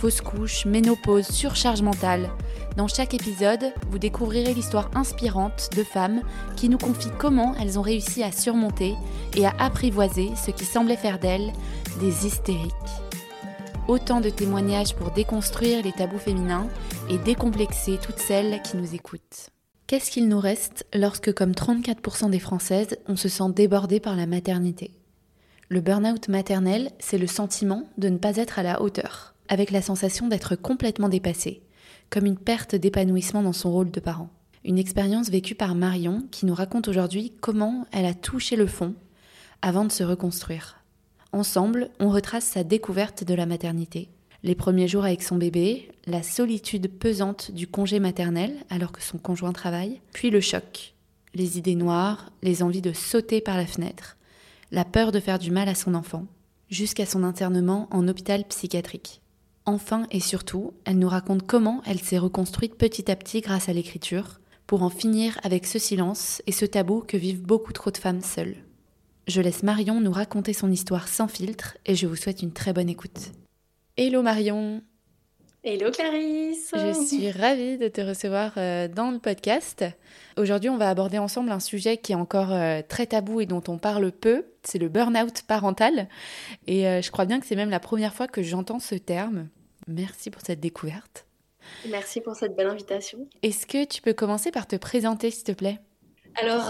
fausse couche, ménopause, surcharge mentale. Dans chaque épisode, vous découvrirez l'histoire inspirante de femmes qui nous confient comment elles ont réussi à surmonter et à apprivoiser ce qui semblait faire d'elles des hystériques. Autant de témoignages pour déconstruire les tabous féminins et décomplexer toutes celles qui nous écoutent. Qu'est-ce qu'il nous reste lorsque, comme 34% des Françaises, on se sent débordée par la maternité? Le burn-out maternel, c'est le sentiment de ne pas être à la hauteur avec la sensation d'être complètement dépassée, comme une perte d'épanouissement dans son rôle de parent. Une expérience vécue par Marion qui nous raconte aujourd'hui comment elle a touché le fond avant de se reconstruire. Ensemble, on retrace sa découverte de la maternité, les premiers jours avec son bébé, la solitude pesante du congé maternel alors que son conjoint travaille, puis le choc, les idées noires, les envies de sauter par la fenêtre, la peur de faire du mal à son enfant, jusqu'à son internement en hôpital psychiatrique. Enfin et surtout, elle nous raconte comment elle s'est reconstruite petit à petit grâce à l'écriture, pour en finir avec ce silence et ce tabou que vivent beaucoup trop de femmes seules. Je laisse Marion nous raconter son histoire sans filtre et je vous souhaite une très bonne écoute. Hello Marion Hello Clarisse Je suis ravie de te recevoir euh, dans le podcast. Aujourd'hui, on va aborder ensemble un sujet qui est encore euh, très tabou et dont on parle peu, c'est le burn-out parental. Et euh, je crois bien que c'est même la première fois que j'entends ce terme. Merci pour cette découverte. Merci pour cette belle invitation. Est-ce que tu peux commencer par te présenter, s'il te plaît? Alors,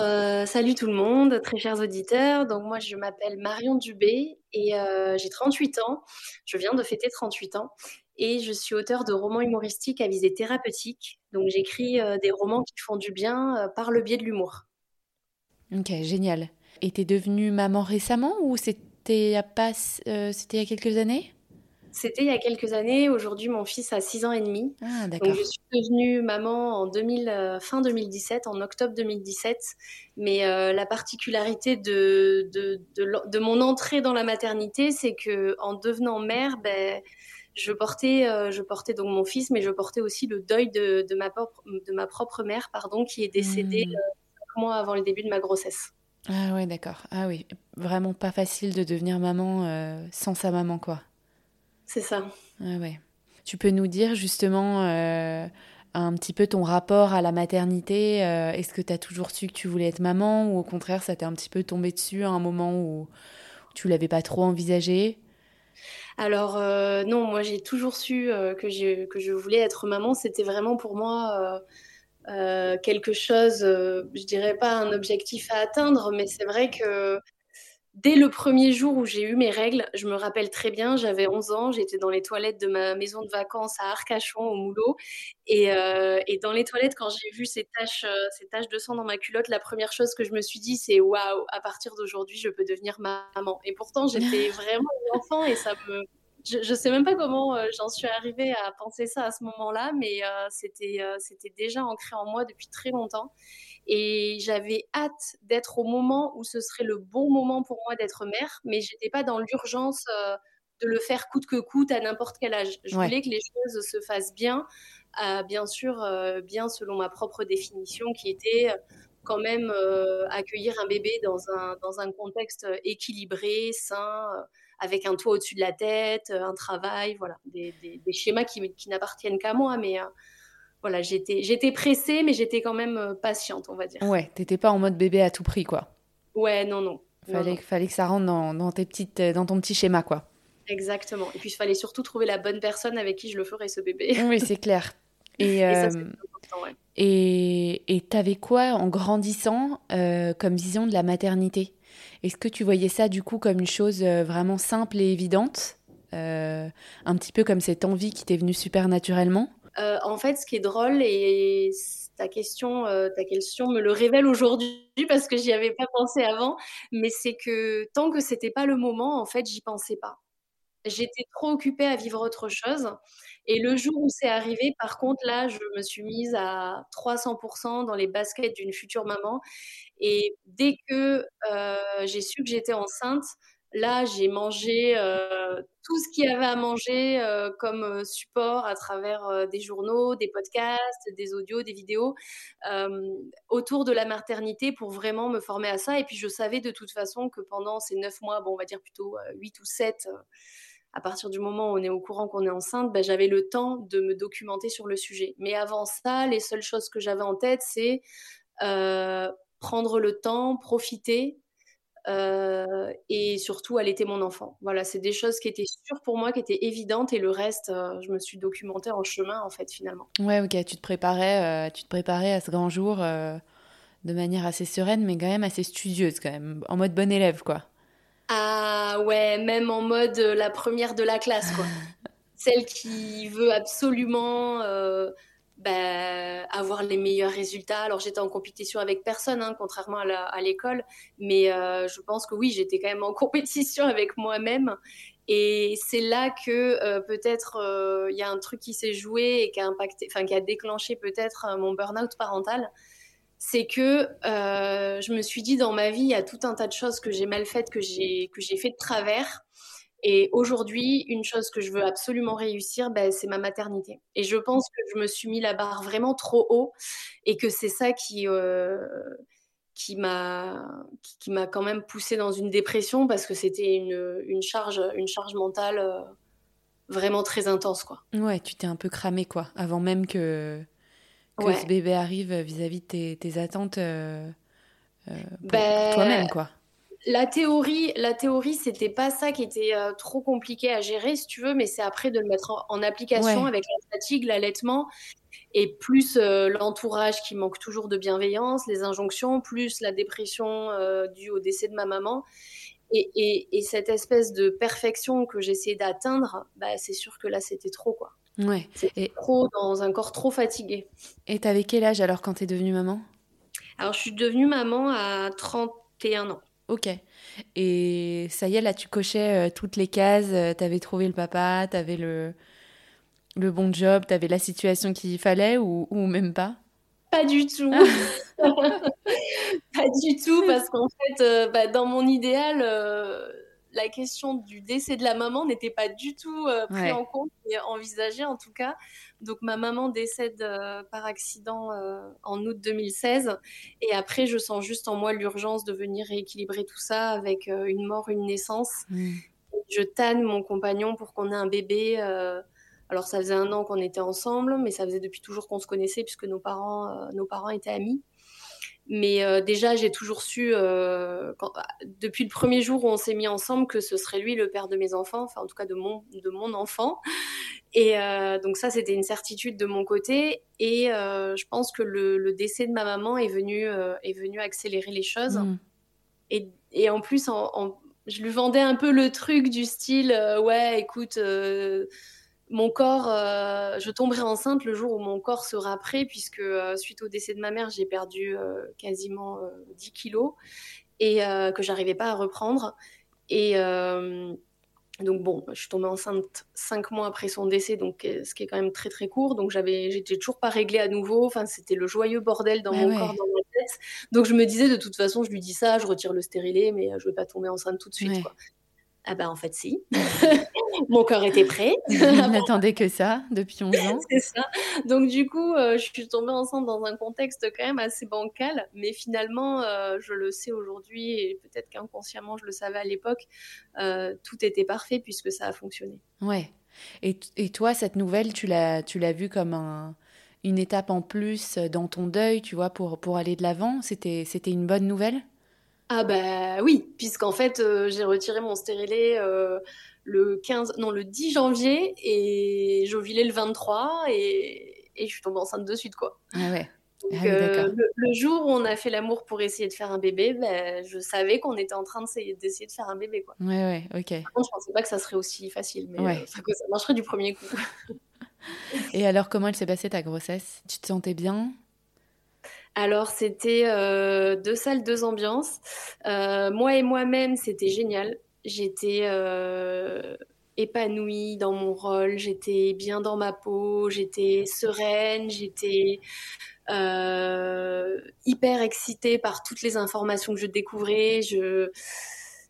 salut tout le monde, très chers auditeurs. Donc, moi, je m'appelle Marion Dubé et j'ai 38 ans. Je viens de fêter 38 ans et je suis auteur de romans humoristiques à visée thérapeutique. Donc j'écris euh, des romans qui font du bien euh, par le biais de l'humour. Ok, génial. Et t'es devenue maman récemment ou c'était pas, euh, c'était il y a quelques années? C'était il y a quelques années. Aujourd'hui, mon fils a 6 ans et demi. Ah. Donc je suis devenue maman en 2000, fin 2017, en octobre 2017. Mais la particularité de de, de, de, mon entrée dans la maternité, c'est que en devenant mère, ben je portais, euh, je portais donc mon fils, mais je portais aussi le deuil de, de, ma, propre, de ma propre mère, pardon, qui est décédée mmh. euh, cinq mois avant le début de ma grossesse. Ah ouais, d'accord. Ah oui, vraiment pas facile de devenir maman euh, sans sa maman, quoi. C'est ça. Ah ouais. Tu peux nous dire justement un petit peu ton rapport à la maternité Est-ce que tu as toujours su que tu voulais être maman ou au contraire ça t'est un petit peu tombé dessus à un moment où tu l'avais pas trop envisagé? Alors euh, non, moi j'ai toujours su euh, que, je, que je voulais être maman. C'était vraiment pour moi euh, quelque chose, je dirais pas un objectif à atteindre, mais c'est vrai que dès le premier jour où j'ai eu mes règles, je me rappelle très bien, j'avais 11 ans, j'étais dans les toilettes de ma maison de vacances à Arcachon, au Moulot. Et, euh, et dans les toilettes, quand j'ai vu ces taches, euh, ces taches de sang dans ma culotte, la première chose que je me suis dit, c'est waouh, à partir d'aujourd'hui, je peux devenir maman. Et pourtant, j'étais vraiment enfant et ça me. Je ne sais même pas comment euh, j'en suis arrivée à penser ça à ce moment-là, mais c'était c'était déjà ancré en moi depuis très longtemps. Et j'avais hâte d'être au moment où ce serait le bon moment pour moi d'être mère, mais j'étais pas dans l'urgence euh, de le faire coûte que coûte à n'importe quel âge. Je voulais que les choses se fassent bien, euh, bien sûr, euh, bien selon ma propre définition, qui était quand même accueillir un bébé dans un, dans un contexte équilibré, sain, avec un toit au-dessus de la tête, un travail, voilà, des, des, schémas qui, qui n'appartiennent qu'à moi, mais voilà, j'étais, j'étais pressée, mais j'étais quand même euh, patiente, on va dire. Ouais, t'étais pas en mode bébé à tout prix, quoi. Ouais, non, non. Fallait, fallait que ça rentre dans, tes petites, euh, dans ton petit schéma, quoi. Exactement. Et puis, il fallait surtout trouver la bonne personne avec qui je le ferais, ce bébé. Oui, c'est clair. Et, et, euh, ouais. et, t'avais quoi en grandissant comme vision de la maternité? Est-ce que tu voyais ça du coup comme une chose vraiment simple et évidente? Un petit peu comme cette envie qui t'est venue super naturellement euh, en fait, ce qui est drôle, et ta question, euh, me le révèle aujourd'hui parce que j'y avais pas pensé avant, mais c'est que tant que c'était pas le moment, en fait, j'y pensais pas. J'étais trop occupée à vivre autre chose. Et le jour où c'est arrivé, par contre, là, je me suis mise à 300% dans les baskets d'une future maman. Et dès que euh, j'ai su que j'étais enceinte, là, j'ai mangé euh, tout ce qu'il y avait à manger euh, comme support à travers des journaux, des podcasts, des audios, des vidéos autour de la maternité pour vraiment me former à ça. Et puis, je savais de toute façon que pendant ces neuf mois, on va dire plutôt huit ou sept à partir du moment où on est au courant qu'on est enceinte, ben, j'avais le temps de me documenter sur le sujet. Mais avant ça, les seules choses que j'avais en tête, c'est euh, prendre le temps, profiter euh, et surtout allaiter mon enfant. Voilà, c'est des choses qui étaient sûres pour moi, qui étaient évidentes et le reste, euh, je me suis documentée en chemin en fait finalement. Ouais, ok, tu te préparais, tu te préparais à ce grand jour de manière assez sereine, mais quand même assez studieuse quand même, en mode bon élève quoi. Ah ouais, même en mode euh, la première de la classe, quoi. Celle qui veut absolument euh, bah, avoir les meilleurs résultats. Alors j'étais en compétition avec personne, hein, contrairement à l'école, mais euh, je pense que oui, j'étais quand même en compétition avec moi-même. Et c'est là que peut-être il y a un truc qui s'est joué et qui a impacté, enfin qui a déclenché peut-être mon burn-out parental c'est que euh, je me suis dit dans ma vie, il y a tout un tas de choses que j'ai mal faites, que j'ai que j'ai fait de travers. Et aujourd'hui, une chose que je veux absolument réussir, ben, c'est ma maternité. Et je pense que je me suis mis la barre vraiment trop haut et que c'est ça qui euh, qui m'a qui, m'a quand même poussé dans une dépression parce que c'était une, une charge une charge mentale euh, vraiment très intense quoi. Ouais, tu t'es un peu cramé quoi, avant même que que ce bébé arrive vis-à-vis de tes, attentes euh, pour, ben, toi-même, quoi. La théorie, la théorie, c'était pas ça qui était euh, trop compliqué à gérer, si tu veux, mais c'est après de le mettre en, application avec la fatigue, l'allaitement, et plus l'entourage qui manque toujours de bienveillance, les injonctions, plus la dépression due au décès de ma maman. Et, et cette espèce de perfection que j'essayais d'atteindre, bah, c'est sûr que là, c'était trop, quoi. Ouais. Et trop dans un corps trop fatigué. Et t'avais quel âge alors quand t'es devenue maman? Alors je suis devenue maman à 31 ans. Ok. Et ça y est, là tu cochais euh, toutes les cases, euh, t'avais trouvé le papa, t'avais le, le bon job, t'avais la situation qu'il fallait ou, ou même pas? Pas du tout. pas du tout parce qu'en fait, euh, bah, dans mon idéal la question du décès de la maman n'était pas du tout euh, pris en compte et envisagée en tout cas. Donc ma maman décède euh, par accident euh, en août 2016 et après je sens juste en moi l'urgence de venir rééquilibrer tout ça avec une mort, une naissance. Mm. Je tanne mon compagnon pour qu'on ait un bébé. alors ça faisait un an qu'on était ensemble, mais ça faisait depuis toujours qu'on se connaissait puisque nos parents, nos parents étaient amis. Mais euh, déjà, j'ai toujours su, euh, depuis le premier jour où on s'est mis ensemble, que ce serait lui le père de mes enfants, enfin en tout cas de mon, de mon enfant. Et euh, donc ça, c'était une certitude de mon côté. Et je pense que le, décès de ma maman est venu, est venu accélérer les choses. Mm. Et, et, en plus, je lui vendais un peu le truc du style, ouais, écoute mon corps, euh, je tomberai enceinte le jour où mon corps sera prêt, puisque euh, suite au décès de ma mère, j'ai perdu euh, quasiment 10 kilos et que j'arrivais pas à reprendre. Et donc bon, je suis tombée enceinte cinq mois après son décès, donc ce qui est quand même très très court. Donc j'avais, j'étais toujours pas réglée à nouveau. Enfin, c'était le joyeux bordel dans mon corps, dans ma tête. Donc je me disais de toute façon, je lui dis ça, je retire le stérilet, mais je vais pas tomber enceinte tout de suite. Quoi. Ah ben en fait si. Mon corps était prêt. Il n'attendait que ça depuis 11 ans. C'est ça. Donc du coup, euh, je suis tombée enceinte dans un contexte quand même assez bancal, mais finalement, euh, je le sais aujourd'hui et peut-être qu'inconsciemment je le savais à l'époque, euh, tout était parfait puisque ça a fonctionné. Ouais. Et, et toi, cette nouvelle, tu l'as, tu l'as vue comme un, une étape en plus dans ton deuil, tu vois, pour, pour aller de l'avant? C'était, c'était une bonne nouvelle? Ah bah oui, puisqu'en fait euh, j'ai retiré mon stérilet euh, le 15, non le 10 janvier et j'ovulais le 23 et, et, je suis tombée enceinte de suite quoi. Ah ouais. Ah euh, le, jour où on a fait l'amour pour essayer de faire un bébé, bah, je savais qu'on était en train d'essayer de faire un bébé quoi. Ouais ouais ok. Par contre je pensais pas que ça serait aussi facile, mais ça, ça marcherait du premier coup. et alors comment elle s'est passée ta grossesse? Tu te sentais bien? Alors, c'était euh, deux salles, deux ambiances. Euh, moi et moi-même, c'était génial. J'étais, euh, épanouie dans mon rôle, j'étais bien dans ma peau, j'étais sereine, j'étais euh, hyper excitée par toutes les informations que je découvrais. Je,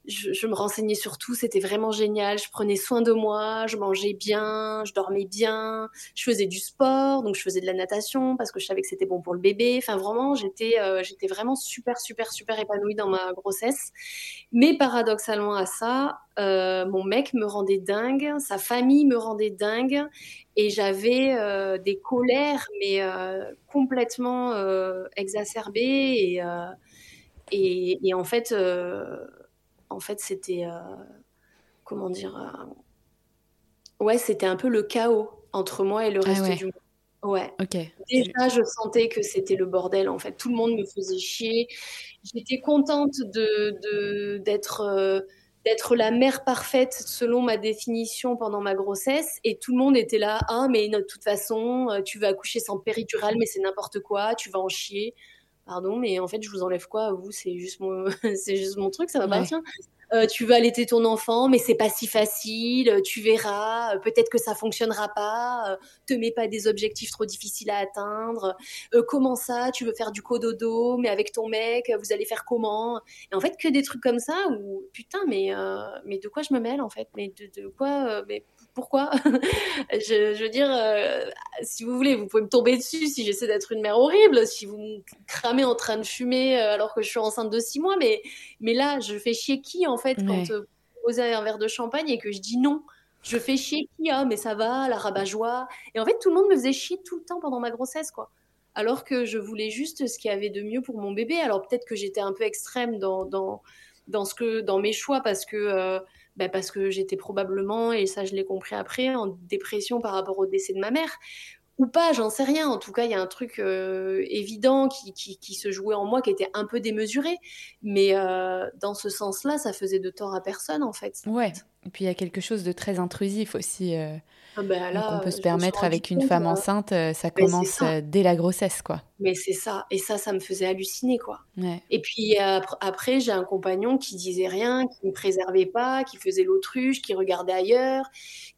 je, me renseignais sur tout, c'était vraiment génial. Je prenais soin de moi, je mangeais bien, je dormais bien, je faisais du sport, donc je faisais de la natation parce que je savais que c'était bon pour le bébé. Enfin, vraiment, j'étais euh, vraiment super, super, super épanouie dans ma grossesse. Mais paradoxalement à ça, euh, mon mec me rendait dingue, sa famille me rendait dingue, et j'avais euh, des colères, mais complètement exacerbées. Et, et, en fait en fait, c'était. Euh, comment dire euh, Ouais, c'était un peu le chaos entre moi et le ah reste du monde. Ouais. Ok. Déjà, je sentais que c'était le bordel. En fait, tout le monde me faisait chier. J'étais contente de d'être euh, d'être la mère parfaite selon ma définition pendant ma grossesse, et tout le monde était là. Ah, mais de toute façon, tu vas accoucher sans péridurale, mais c'est n'importe quoi. Tu vas en chier pardon, mais en fait, je vous enlève quoi Vous, c'est juste mon, c'est juste mon truc, ça m'appartient. Ouais. Euh, tu veux allaiter ton enfant, mais c'est pas si facile. Tu verras, euh, peut-être que ça fonctionnera pas. Euh, te mets pas des objectifs trop difficiles à atteindre. comment ça? Tu veux faire du cododo, mais avec ton mec, vous allez faire comment? Et en fait, que des trucs comme ça où putain, mais mais de quoi je me mêle en fait? Mais de, de quoi Mais pourquoi? Je, veux dire, euh, si vous voulez, vous pouvez me tomber dessus si j'essaie d'être une mère horrible, si vous me cramez en train de fumer euh, alors que je suis enceinte de six mois, mais, mais là, je fais chier qui en fait quand euh, vous posez un verre de champagne et que je dis non? Je fais chier qui? Ah mais ça va la rabat-joie. Et en fait tout le monde me faisait chier tout le temps pendant ma grossesse quoi. Alors que je voulais juste ce qu'il y avait de mieux pour mon bébé. Alors peut-être que j'étais un peu extrême dans, dans dans ce que dans mes choix parce que bah, parce que j'étais probablement, et ça je l'ai compris après, en dépression par rapport au décès de ma mère. Ou pas, j'en sais rien. En tout cas, il y a un truc euh, évident qui, qui, se jouait en moi qui était un peu démesuré. Mais euh, dans ce sens-là, ça faisait de tort à personne, en fait. Et puis il y a quelque chose de très intrusif aussi. Euh, ah ben là, on peut se permettre avec une femme enceinte, ça commence dès la grossesse, quoi. Mais c'est ça. Et ça, ça me faisait halluciner, quoi. Et puis après, j'ai un compagnon qui disait rien, qui ne préservait pas, qui faisait l'autruche, qui regardait ailleurs,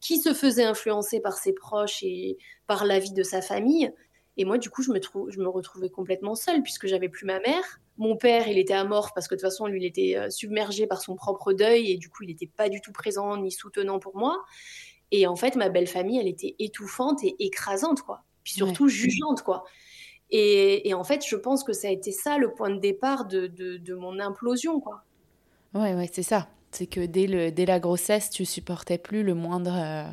qui se faisait influencer par ses proches et par la vie de sa famille. Et moi, du coup, je me, je me retrouvais complètement seule puisque j'avais plus ma mère. Mon père, il était amorphe parce que de toute façon, lui, il était euh, submergé par son propre deuil et du coup, il n'était pas du tout présent ni soutenant pour moi. Et en fait, ma belle famille, elle était étouffante et écrasante, quoi. Puis surtout jugeante, quoi. Et, en fait, je pense que ça a été ça le point de départ de, de, mon implosion, quoi. Ouais, ouais, c'est ça. C'est que dès, le, dès la grossesse, tu supportais plus le moindre. Euh,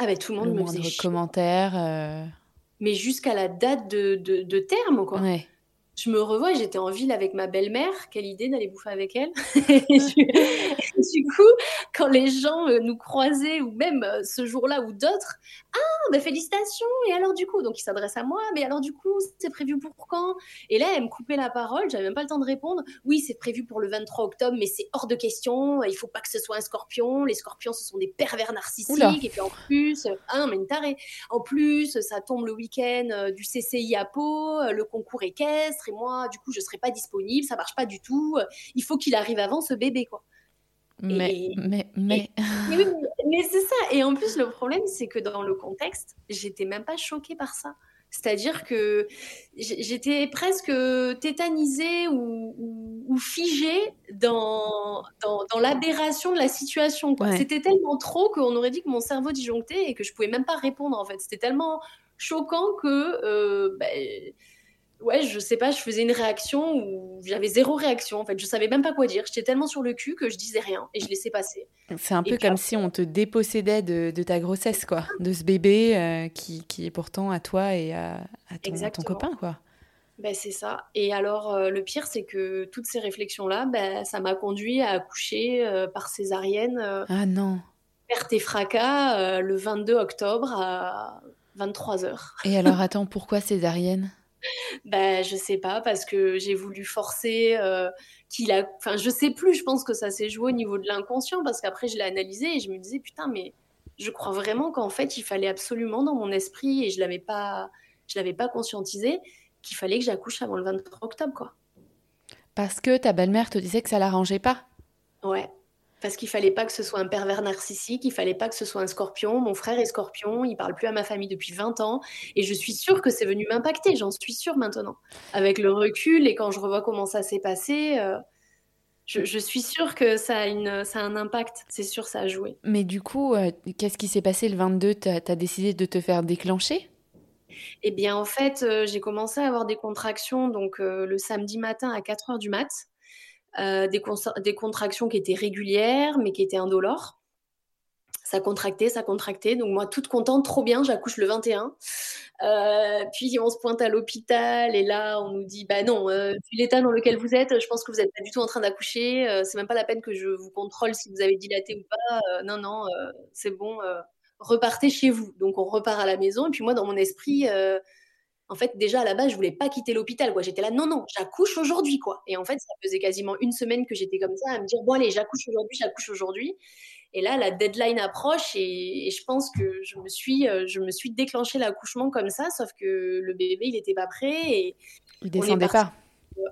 ah ben tout le monde me faisait commentaire. Euh. Mais jusqu'à la date de, de, de terme, quoi. Ouais je me revois, j'étais en ville avec ma belle-mère. Quelle idée d'aller bouffer avec elle. et, du, coup, quand les gens euh, nous croisaient, ou même euh, ce jour-là ou d'autres, ah, ben félicitations. Et alors du coup, donc ils s'adressent à moi, mais alors du coup, c'est prévu pour quand? Et là, elle me coupait la parole, j'avais même pas le temps de répondre. Oui, c'est prévu pour le 23 octobre, mais c'est hors de question. Il faut pas que ce soit un scorpion. Les scorpions, ce sont des pervers narcissiques. Et puis en plus, ah non, mais une tarée. En plus, ça tombe le week-end euh, du CCI à Pau, le concours équestre et moi, du coup, je serai pas disponible, ça marche pas du tout. Il faut qu'il arrive avant ce bébé, quoi. Mais, mais, mais. mais, c'est ça. Et en plus, le problème, c'est que dans le contexte, j'étais même pas choquée par ça. C'est-à-dire que j'étais presque tétanisée ou, figée dans, dans, l'aberration de la situation. C'était tellement trop qu'on aurait dit que mon cerveau disjonctait et que je pouvais même pas répondre, en fait. C'était tellement choquant que euh, ben, ouais, je sais pas, je faisais une réaction où j'avais zéro réaction. En fait, je savais même pas quoi dire. J'étais tellement sur le cul que je disais rien et je laissais passer. C'est un peu comme si on te dépossédait de, ta grossesse, quoi, de ce bébé euh, qui, qui, est pourtant à toi et à, ton, copain, quoi. Ben, c'est ça. Et alors, euh, le pire, c'est que toutes ces réflexions-là, ben, ça m'a conduit à accoucher euh, par césarienne. ah non. Perte et fracas le 22 octobre à 23 h Et alors, attends, pourquoi césarienne? Ben, je sais pas, parce que j'ai voulu forcer euh, qu'il a. Enfin, je sais plus, je pense que ça s'est joué au niveau de l'inconscient, parce qu'après, je l'ai analysé et je me disais, putain, mais je crois vraiment qu'en fait, il fallait absolument dans mon esprit, et je l'avais pas, je l'avais pas conscientisé, qu'il fallait que j'accouche avant le 23 octobre, quoi. Parce que ta belle-mère te disait que ça l'arrangeait pas Ouais. Parce qu'il fallait pas que ce soit un pervers narcissique, il fallait pas que ce soit un scorpion. Mon frère est scorpion, il parle plus à ma famille depuis 20 ans, et je suis sûre que c'est venu m'impacter, j'en suis sûre maintenant. Avec le recul et quand je revois comment ça s'est passé, euh, je, suis sûre que ça a, une, ça a un impact, c'est sûr, ça a joué. Mais du coup, euh, qu'est-ce qui s'est passé le 22 Tu as, décidé de te faire déclencher? Eh bien, en fait, euh, j'ai commencé à avoir des contractions donc le samedi matin à 4 h du mat'. Euh, des, contractions qui étaient régulières, mais qui étaient indolores. Ça contractait, ça contractait. Donc moi, toute contente, trop bien, j'accouche le 21. Euh, puis on se pointe à l'hôpital et là, on nous dit, bah non, euh, vu l'état dans lequel vous êtes, je pense que vous n'êtes pas du tout en train d'accoucher. c'est même pas la peine que je vous contrôle si vous avez dilaté ou pas. non, non, c'est bon, repartez chez vous. Donc on repart à la maison. Et puis moi, dans mon esprit, en fait, déjà à la base, je voulais pas quitter l'hôpital. Quoi. J'étais là, non, non, j'accouche aujourd'hui. quoi. Et en fait, ça faisait quasiment une semaine que j'étais comme ça, à me dire, bon, allez, j'accouche aujourd'hui, j'accouche aujourd'hui. Et là, la deadline approche et, je pense que je me suis, euh, je me suis déclenché l'accouchement comme ça, sauf que le bébé, il n'était pas prêt. Et il descendait pas.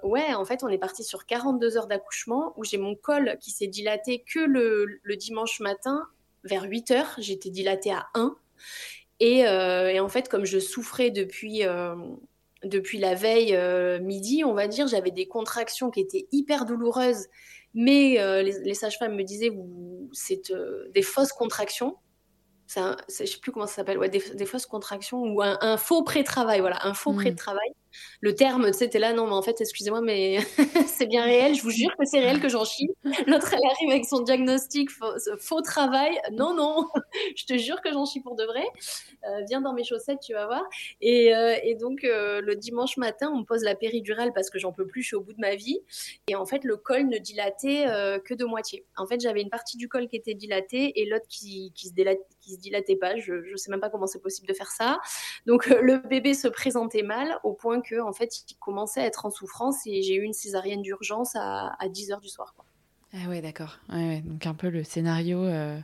Ouais, en fait, on est parti sur 42 heures d'accouchement où j'ai mon col qui s'est dilaté que le, le dimanche matin vers 8 heures. J'étais dilatée à 1. Euh, et, en fait, comme je souffrais depuis, euh, depuis la veille euh, midi, on va dire, j'avais des contractions qui étaient hyper douloureuses, mais les, sages-femmes me disaient, c'est des fausses contractions. Un, je sais plus comment ça s'appelle, ouais, des, fausses contractions ou un, faux pré-travail, voilà, un faux mmh. pré-travail le terme, tu sais, t'es là, non, mais en fait, excusez-moi, mais c'est bien réel, je vous jure que c'est réel que j'en chie. L'autre, elle arrive avec son diagnostic, faux, travail. Non, non, je te jure que j'en chie pour de vrai. Euh, viens dans mes chaussettes, tu vas voir. Et, euh, donc, euh, le dimanche matin, on me pose la péridurale parce que j'en peux plus, je suis au bout de ma vie. Et en fait, le col ne dilatait que de moitié. En fait, j'avais une partie du col qui était dilatée et l'autre qui, qui, se qui se dilatait pas. Je ne sais même pas comment c'est possible de faire ça. Donc, le bébé se présentait mal au point que en fait, il commençait à être en souffrance et j'ai eu une césarienne d'urgence à, 10 h du soir. Ah ouais, d'accord. donc un peu le scénario. Euh,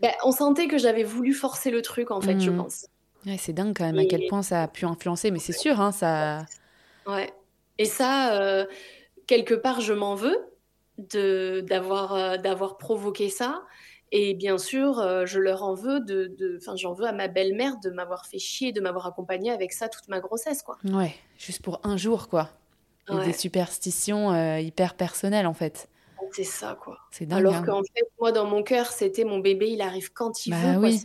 ben, on sentait que j'avais voulu forcer le truc, en fait, je mmh. pense. c'est dingue quand même à quel point ça a pu influencer, mais c'est sûr, hein, ça. Ouais. Et ça, euh, quelque part, je m'en veux de d'avoir euh, d'avoir provoqué ça. Et bien sûr, euh, je leur en veux de, enfin, j'en veux à ma belle-mère de m'avoir fait chier, de m'avoir accompagnée avec ça toute ma grossesse, quoi. Ouais, juste pour un jour, quoi. Et des superstitions euh, hyper personnelles, en fait. C'est ça, quoi. C'est dingue. Alors hein. qu'en fait, moi, dans mon cœur, c'était mon bébé, il arrive quand il bah veut. Oui.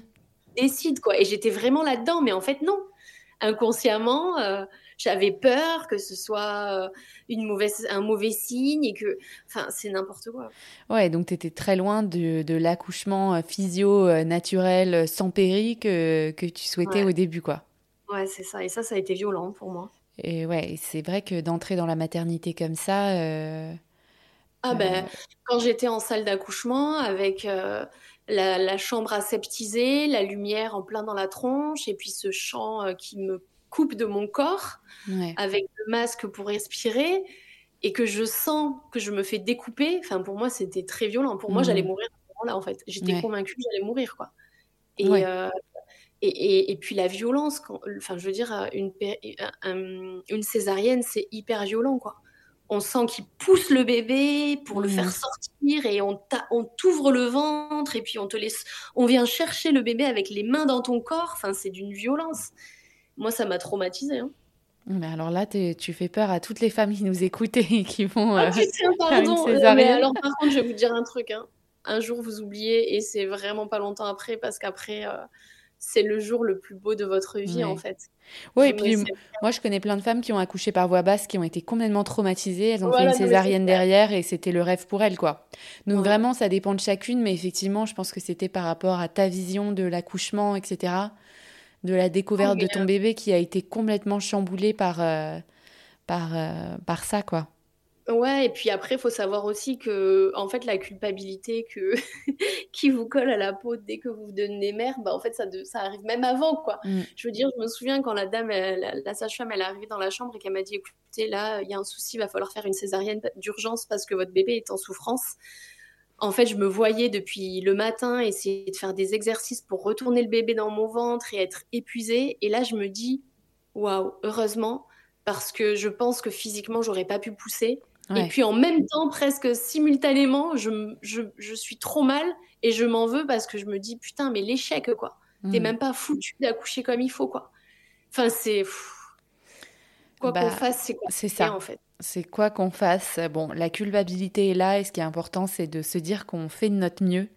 décide, quoi. Et j'étais vraiment là-dedans, mais en fait, non. Inconsciemment, euh, j'avais peur que ce soit euh, une mauvaise, un mauvais signe et que. Enfin, c'est n'importe quoi. Ouais, donc tu étais très loin de, de l'accouchement euh, physio, euh, naturel, sans péri que, que tu souhaitais au début, quoi. Ouais, c'est ça. Et ça, ça a été violent pour moi. Et ouais, c'est vrai que d'entrer dans la maternité comme ça. ah ben, quand j'étais en salle d'accouchement avec. La, la, chambre aseptisée, la lumière en plein dans la tronche, et puis ce chant qui me coupe de mon corps avec le masque pour respirer et que je sens que je me fais découper, enfin pour moi c'était très violent. Pour moi j'allais mmh. mourir à ce moment-là en fait. J'étais convaincue que j'allais mourir quoi. Euh, et, et, et, puis la violence, enfin je veux dire une, une césarienne c'est hyper violent quoi. On sent qu'il pousse le bébé pour le faire mmh. sortir et on t'ouvre le ventre et puis on te laisse, on vient chercher le bébé avec les mains dans ton corps. Enfin c'est d'une violence moi, ça m'a traumatisé. Hein. Mais alors là, tu fais peur à toutes les familles qui nous écoutent et qui vont. Ah, euh, pardon. Mais alors, par contre, je vais vous dire un truc. Hein. Un jour, vous oubliez et c'est vraiment pas longtemps après parce qu'après, euh, c'est le jour le plus beau de votre vie en fait. Oui, et puis moi, je connais plein de femmes qui ont accouché par voie basse, qui ont été complètement traumatisées. Elles ont fait une césarienne derrière et c'était le rêve pour elles, quoi. Donc vraiment, ça dépend de chacune, mais effectivement, je pense que c'était par rapport à ta vision de l'accouchement, etc de la découverte de ton bébé qui a été complètement chamboulé par, euh, par, euh, par ça, quoi. Ouais, et puis après, il faut savoir aussi que, en fait, la culpabilité que qui vous colle à la peau dès que vous vous donnez mère, bah, en fait, ça, ça arrive même avant, quoi. Mm. Je veux dire, je me souviens quand la dame, la, sage-femme, elle est arrivée dans la chambre et qu'elle m'a dit, écoutez, là, il y a un souci, il va falloir faire une césarienne d'urgence parce que votre bébé est en souffrance en fait, je me voyais depuis le matin essayer de faire des exercices pour retourner le bébé dans mon ventre et être épuisée. Et là, je me dis, waouh, heureusement, parce que je pense que physiquement, j'aurais pas pu pousser. Et puis en même temps, presque simultanément, je, je, je suis trop mal et je m'en veux parce que je me dis putain, mais l'échec quoi. T'es mm. même pas foutu d'accoucher comme il faut quoi. Enfin, c'est. Quoi qu'on bah, fasse, c'est ça en fait. C'est quoi qu'on fasse? Bon, la culpabilité est là et ce qui est important, c'est de se dire qu'on fait de notre mieux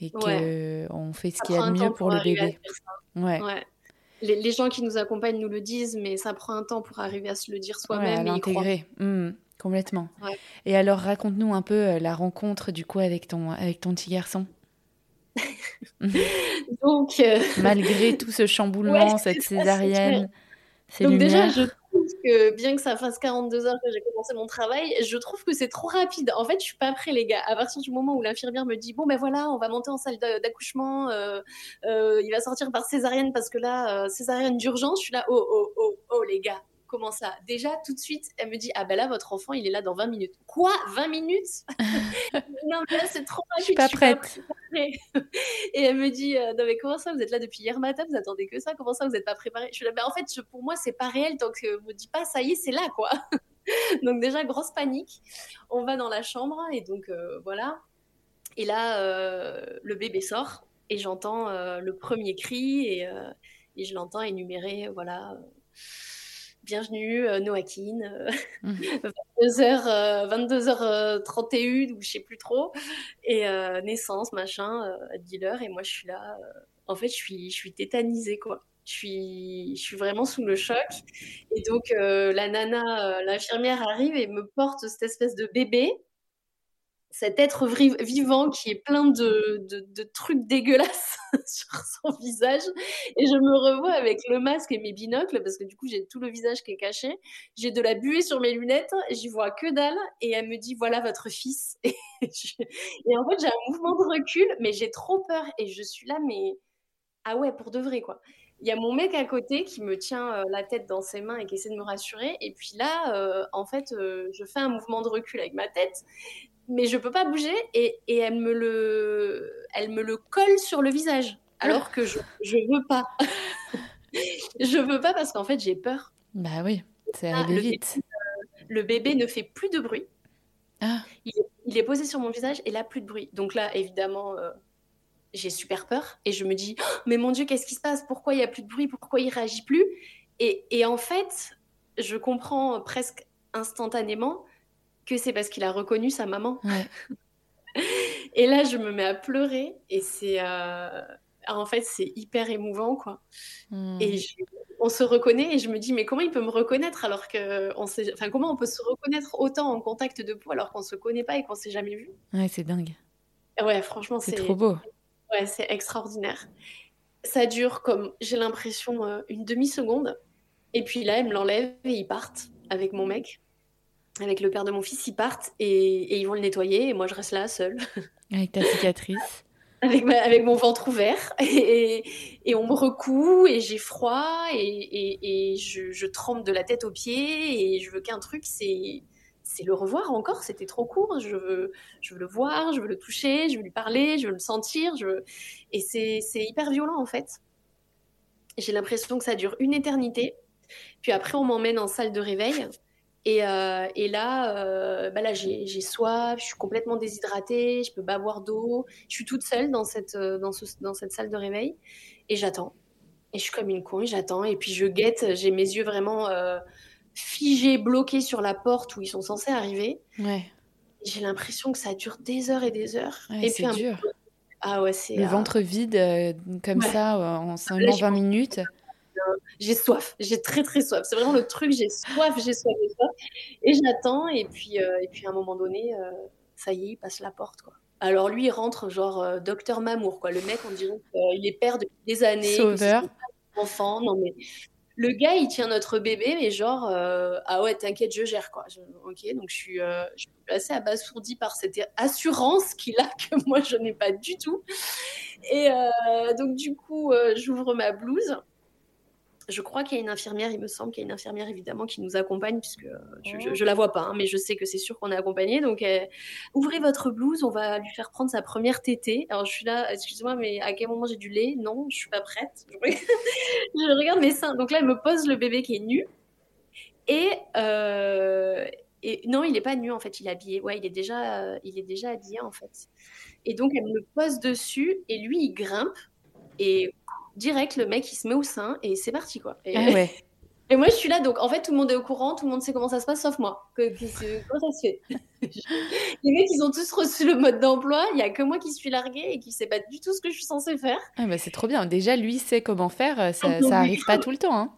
et qu'on fait ce qu'il y a de mieux pour, le bébé. Ouais. ouais. Les, gens qui nous accompagnent nous le disent, mais ça prend un temps pour arriver à se le dire soi-même. à l'intégrer. Mmh, complètement. Et alors, raconte-nous un peu euh, la rencontre du coup avec ton, avec ton petit garçon. Donc, euh, malgré tout ce chamboulement, cette césarienne, Donc déjà, je trouve que bien que ça fasse 42 heures que j'ai commencé mon travail, je trouve que c'est trop rapide. En fait, je suis pas prêt, les gars. À partir du moment où l'infirmière me dit bon ben voilà, on va monter en salle d'accouchement, euh, euh, il va sortir par césarienne parce que là, césarienne d'urgence, je suis là oh oh oh oh les gars, Comment ça Déjà, tout de suite, elle me dit Ah ben là, votre enfant, il est là dans 20 minutes. Quoi? 20 minutes? Non, mais là, c'est trop rapide. Je suis pas prête. et elle me dit euh, Non, mais comment ça Vous êtes là depuis hier matin, vous attendez que ça? Comment ça, vous n'êtes pas préparé Je suis là, ben, en fait, pour moi, c'est pas réel tant que me dit pas Ça y est, c'est là, quoi. donc, déjà, grosse panique. On va dans la chambre, et donc, euh, voilà. Et là, euh, le bébé sort, et j'entends le premier cri, et, et je l'entends énumérer, voilà bienvenue euh, Noakin, 22h, 22h31 ou je sais plus trop, et euh, naissance, machin, à 10h, et moi je suis là, euh, en fait je suis, je suis tétanisée quoi. Je suis, je suis vraiment sous le choc. Et donc, la nana, l'infirmière arrive et me porte cette espèce de bébé cet être vivant qui est plein de, trucs dégueulasses sur son visage. Et je me revois avec le masque et mes binocles, parce que du coup, j'ai tout le visage qui est caché. J'ai de la buée sur mes lunettes, j'y vois que dalle. Et elle me dit, voilà votre fils. Et, en fait, j'ai un mouvement de recul, mais j'ai trop peur. Et je suis là, mais ah ouais, pour de vrai, quoi. Il y a mon mec à côté qui me tient euh, la tête dans ses mains et qui essaie de me rassurer. Et puis là, euh, en fait, euh, je fais un mouvement de recul avec ma tête mais je peux pas bouger et, et, elle me le elle me le colle sur le visage alors que je je veux pas. Je veux pas parce qu'en fait j'ai peur. Bah oui c'est arrivé vite. euh, le bébé ne fait plus de bruit. Ah. il, est posé sur mon visage et là plus de bruit. Donc là évidemment euh, j'ai super peur et je me dis oh, mais mon dieu qu'est-ce qui se passe? Pourquoi il y a plus de bruit? Pourquoi il réagit plus? Et, et en fait je comprends presque instantanément que c'est parce qu'il a reconnu sa maman. et là, je me mets à pleurer et c'est. Euh, en fait, c'est hyper émouvant, quoi. Hmm. Et on se reconnaît et je me dis, mais comment il peut me reconnaître alors que on sait, enfin, comment on peut se reconnaître autant en contact de peau alors qu'on se connaît pas et qu'on s'est jamais vu? Ouais, c'est dingue. Ouais, franchement, c'est trop beau. Ouais, c'est extraordinaire. Ça dure comme j'ai l'impression euh, une demi seconde et puis là, elle me l'enlève et ils partent avec mon mec avec le père de mon fils, ils partent et, ils vont le nettoyer et moi je reste là seule. Avec ta cicatrice. Avec, avec, mon ventre ouvert. Et, et, on me recoue et j'ai froid et, je, je, tremble de la tête aux pieds et je veux qu'un truc, c'est c'est le revoir encore, c'était trop court, je veux, je veux le voir, je veux le toucher, je veux lui parler, je veux le sentir, je veux... et c'est hyper violent en fait. J'ai l'impression que ça dure une éternité, puis après on m'emmène en salle de réveil et, euh, et, là, euh, bah là j'ai soif, je suis complètement déshydratée, je peux pas boire d'eau. Je suis toute seule dans cette, euh, dans, ce, dans cette salle de réveil et j'attends. Et je suis comme une con et j'attends. Et puis je guette, j'ai mes yeux vraiment figés, bloqués sur la porte où ils sont censés arriver. Ouais. J'ai l'impression que ça dure des heures et des heures. et puis dur. Ah ouais, c'est. Le ventre vide comme ça en seulement 20 minutes j'ai soif, j'ai très très soif. C'est vraiment le truc, j'ai soif, j'ai soif, j'ai soif. Et j'attends, et puis, euh, et puis à un moment donné, euh, ça y est, il passe la porte, quoi. Alors lui, il rentre genre euh, docteur Mamour, quoi. Le mec, on dirait qu'il est père depuis des années. Sauveur. Enfant, non mais le gars, il tient notre bébé, mais genre, ah ouais, t'inquiète, je gère, quoi. ok, donc je suis, je suis assez abasourdie par cette assurance qu'il a que moi, je n'ai pas du tout. Et donc, du coup, j'ouvre ma blouse je crois qu'il y a une infirmière, il me semble qu'il y a une infirmière évidemment qui nous accompagne, puisque euh, je, ne la vois pas, hein, mais je sais que c'est sûr qu'on est accompagné. Donc, euh, ouvrez votre blouse, on va lui faire prendre sa première tétée. Alors, je suis là, excuse-moi, mais à quel moment j'ai du lait? Non, je suis pas prête. je regarde mes seins. Donc là, elle me pose le bébé qui est nu. Et, euh, Et non, il n'est pas nu en fait, il est habillé. Ouais, il est déjà, il est déjà habillé en fait. Et donc elle me pose dessus et lui il grimpe et direct le mec il se met au sein et c'est parti quoi. Et, ah ouais. et moi je suis là donc en fait tout le monde est au courant, tout le monde sait comment ça se passe sauf moi. Que, comment ça se fait? Les mecs ils ont tous reçu le mode d'emploi, il y a que moi qui suis larguée et qui sait pas du tout ce que je suis censée faire. Ah bah c'est trop bien. Déjà lui sait comment faire, ça, ça arrive pas tout le temps. Hein.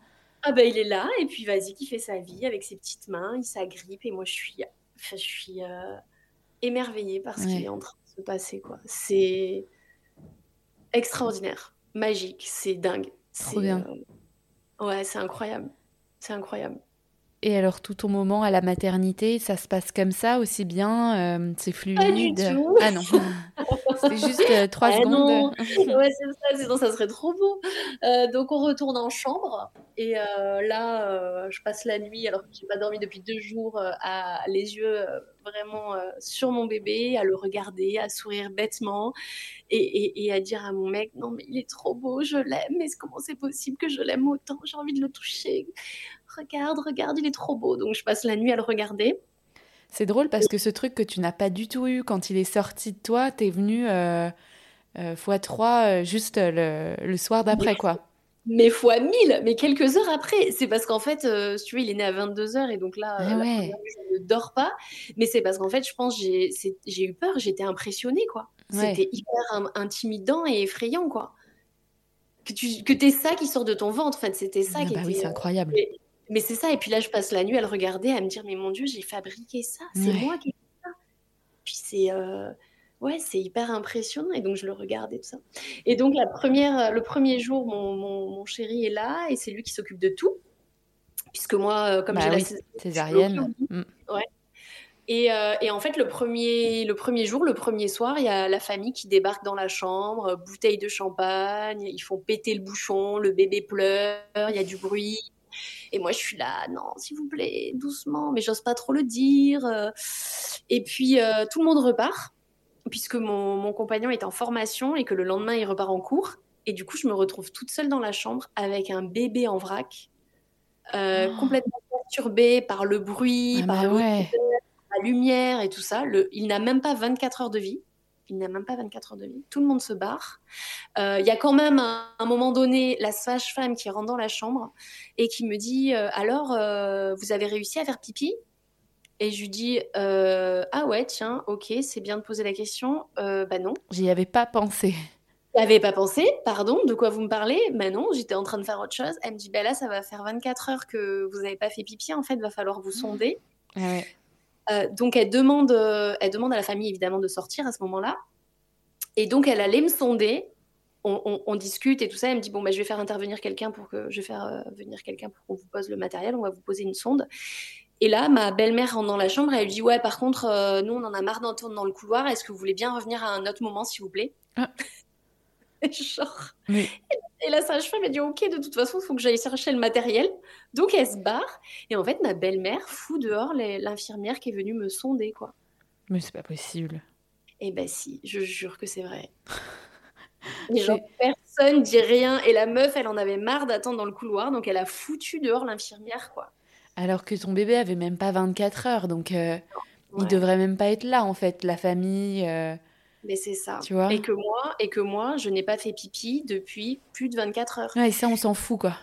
Ah bah il est là et puis vas-y qui fait sa vie avec ses petites mains, il s'agrippe et moi je suis, je suis euh, émerveillée par ce qui est en train de se passer quoi. C'est extraordinaire, magique, c'est dingue. Trop bien. Euh, ouais, c'est incroyable, c'est incroyable. Et alors, tout ton moment à la maternité, ça se passe comme ça aussi bien euh, C'est fluide Pas du tout. Ah non, c'est juste euh, trois ah secondes. ouais, c'est ça, sinon ça serait trop beau. Euh, donc, on retourne en chambre. Et là, je passe la nuit, alors que j'ai pas dormi depuis deux jours, à les yeux vraiment sur mon bébé, à le regarder, à sourire bêtement et, et, et, à dire à mon mec Non, mais il est trop beau, je l'aime, mais comment c'est possible que je l'aime autant? J'ai envie de le toucher regarde, regarde, il est trop beau. Donc je passe la nuit à le regarder. C'est drôle parce que ce truc que tu n'as pas du tout eu quand il est sorti de toi, t'es venu euh, euh, fois 3 euh, juste le, soir d'après, quoi. Mais fois 1000, mais quelques heures après. C'est parce qu'en fait, si tu veux, il est né à 22h et donc là, ah je ne dors pas. Mais c'est parce qu'en fait, je pense, j'ai eu peur, j'étais impressionnée, quoi. C'était hyper intimidant et effrayant, quoi. Que tu que aies ça qui sort de ton ventre, en fait, c'était ça ah qui bah était. Oui, c'est incroyable. Mais c'est ça. Et puis là, je passe la nuit à le regarder, à me dire, mais mon Dieu, j'ai fabriqué ça. C'est moi qui ai fait ça. Puis c'est. Euh, ouais, c'est hyper impressionnant. Et donc, je le regarde et tout ça. Et donc, la première, le premier jour, mon, mon, chéri est là et c'est lui qui s'occupe de tout. Puisque moi, euh, comme bah j'ai la césarienne. Mm. Ouais. Et, euh, et, en fait, le premier, le premier jour, le premier soir, il y a la famille qui débarque dans la chambre, bouteille de champagne, ils font péter le bouchon, le bébé pleure, il y a du bruit, et moi, je suis là, non, s'il vous plaît, doucement, mais j'ose pas trop le dire. Et puis, euh, tout le monde repart, puisque mon, compagnon est en formation et que le lendemain, il repart en cours. Et du coup, je me retrouve toute seule dans la chambre avec un bébé en vrac, euh, oh. complètement perturbé par le bruit, ah par bah la lumière et tout ça. Le, il n'a même pas 24 heures de vie il n'a même pas 24 heures de vie. Tout le monde se barre. Euh, il y a quand même, à un moment donné, la sage-femme qui rentre dans la chambre et qui me dit euh, Alors, euh, vous avez réussi à faire pipi? Et je lui dis Ah ouais, tiens, ok, c'est bien de poser la question. bah non. J'y avais pas pensé. J'y avais pas pensé, pardon, de quoi vous me parlez? Bah non, j'étais en train de faire autre chose. Elle me dit Bah là, ça va faire 24 heures que vous n'avez pas fait pipi, en fait, va falloir vous sonder. Ouais. Euh, donc elle demande, euh, elle demande à la famille évidemment de sortir à ce moment-là. Et donc elle allait me sonder. On, discute et tout ça. Elle me dit bon bah je vais faire intervenir quelqu'un pour que je vais faire euh, venir quelqu'un pour qu'on vous pose le matériel. On va vous poser une sonde. Et là, ma belle-mère rentre dans la chambre et elle lui dit ouais par contre nous on en a marre d'entendre dans le couloir. Est-ce que vous voulez bien revenir à un autre moment s'il vous plaît? Ah. Genre. Et la sage-femme a dit Ok, de toute façon, il faut que j'aille chercher le matériel. Donc elle se barre. Et en fait, ma belle-mère fout dehors l'infirmière qui est venue me sonder, quoi. Mais c'est pas possible. Eh ben si, je jure que c'est vrai. genre, personne dit rien. Et la meuf, elle en avait marre d'attendre dans le couloir. Donc elle a foutu dehors l'infirmière, quoi. Alors que ton bébé avait même pas 24 heures. Donc euh, il devrait même pas être là, en fait. La famille. Euh, mais c'est ça. Tu vois et que moi, et que moi, je n'ai pas fait pipi depuis plus de 24 heures. Ouais, et ça, on s'en fout, quoi.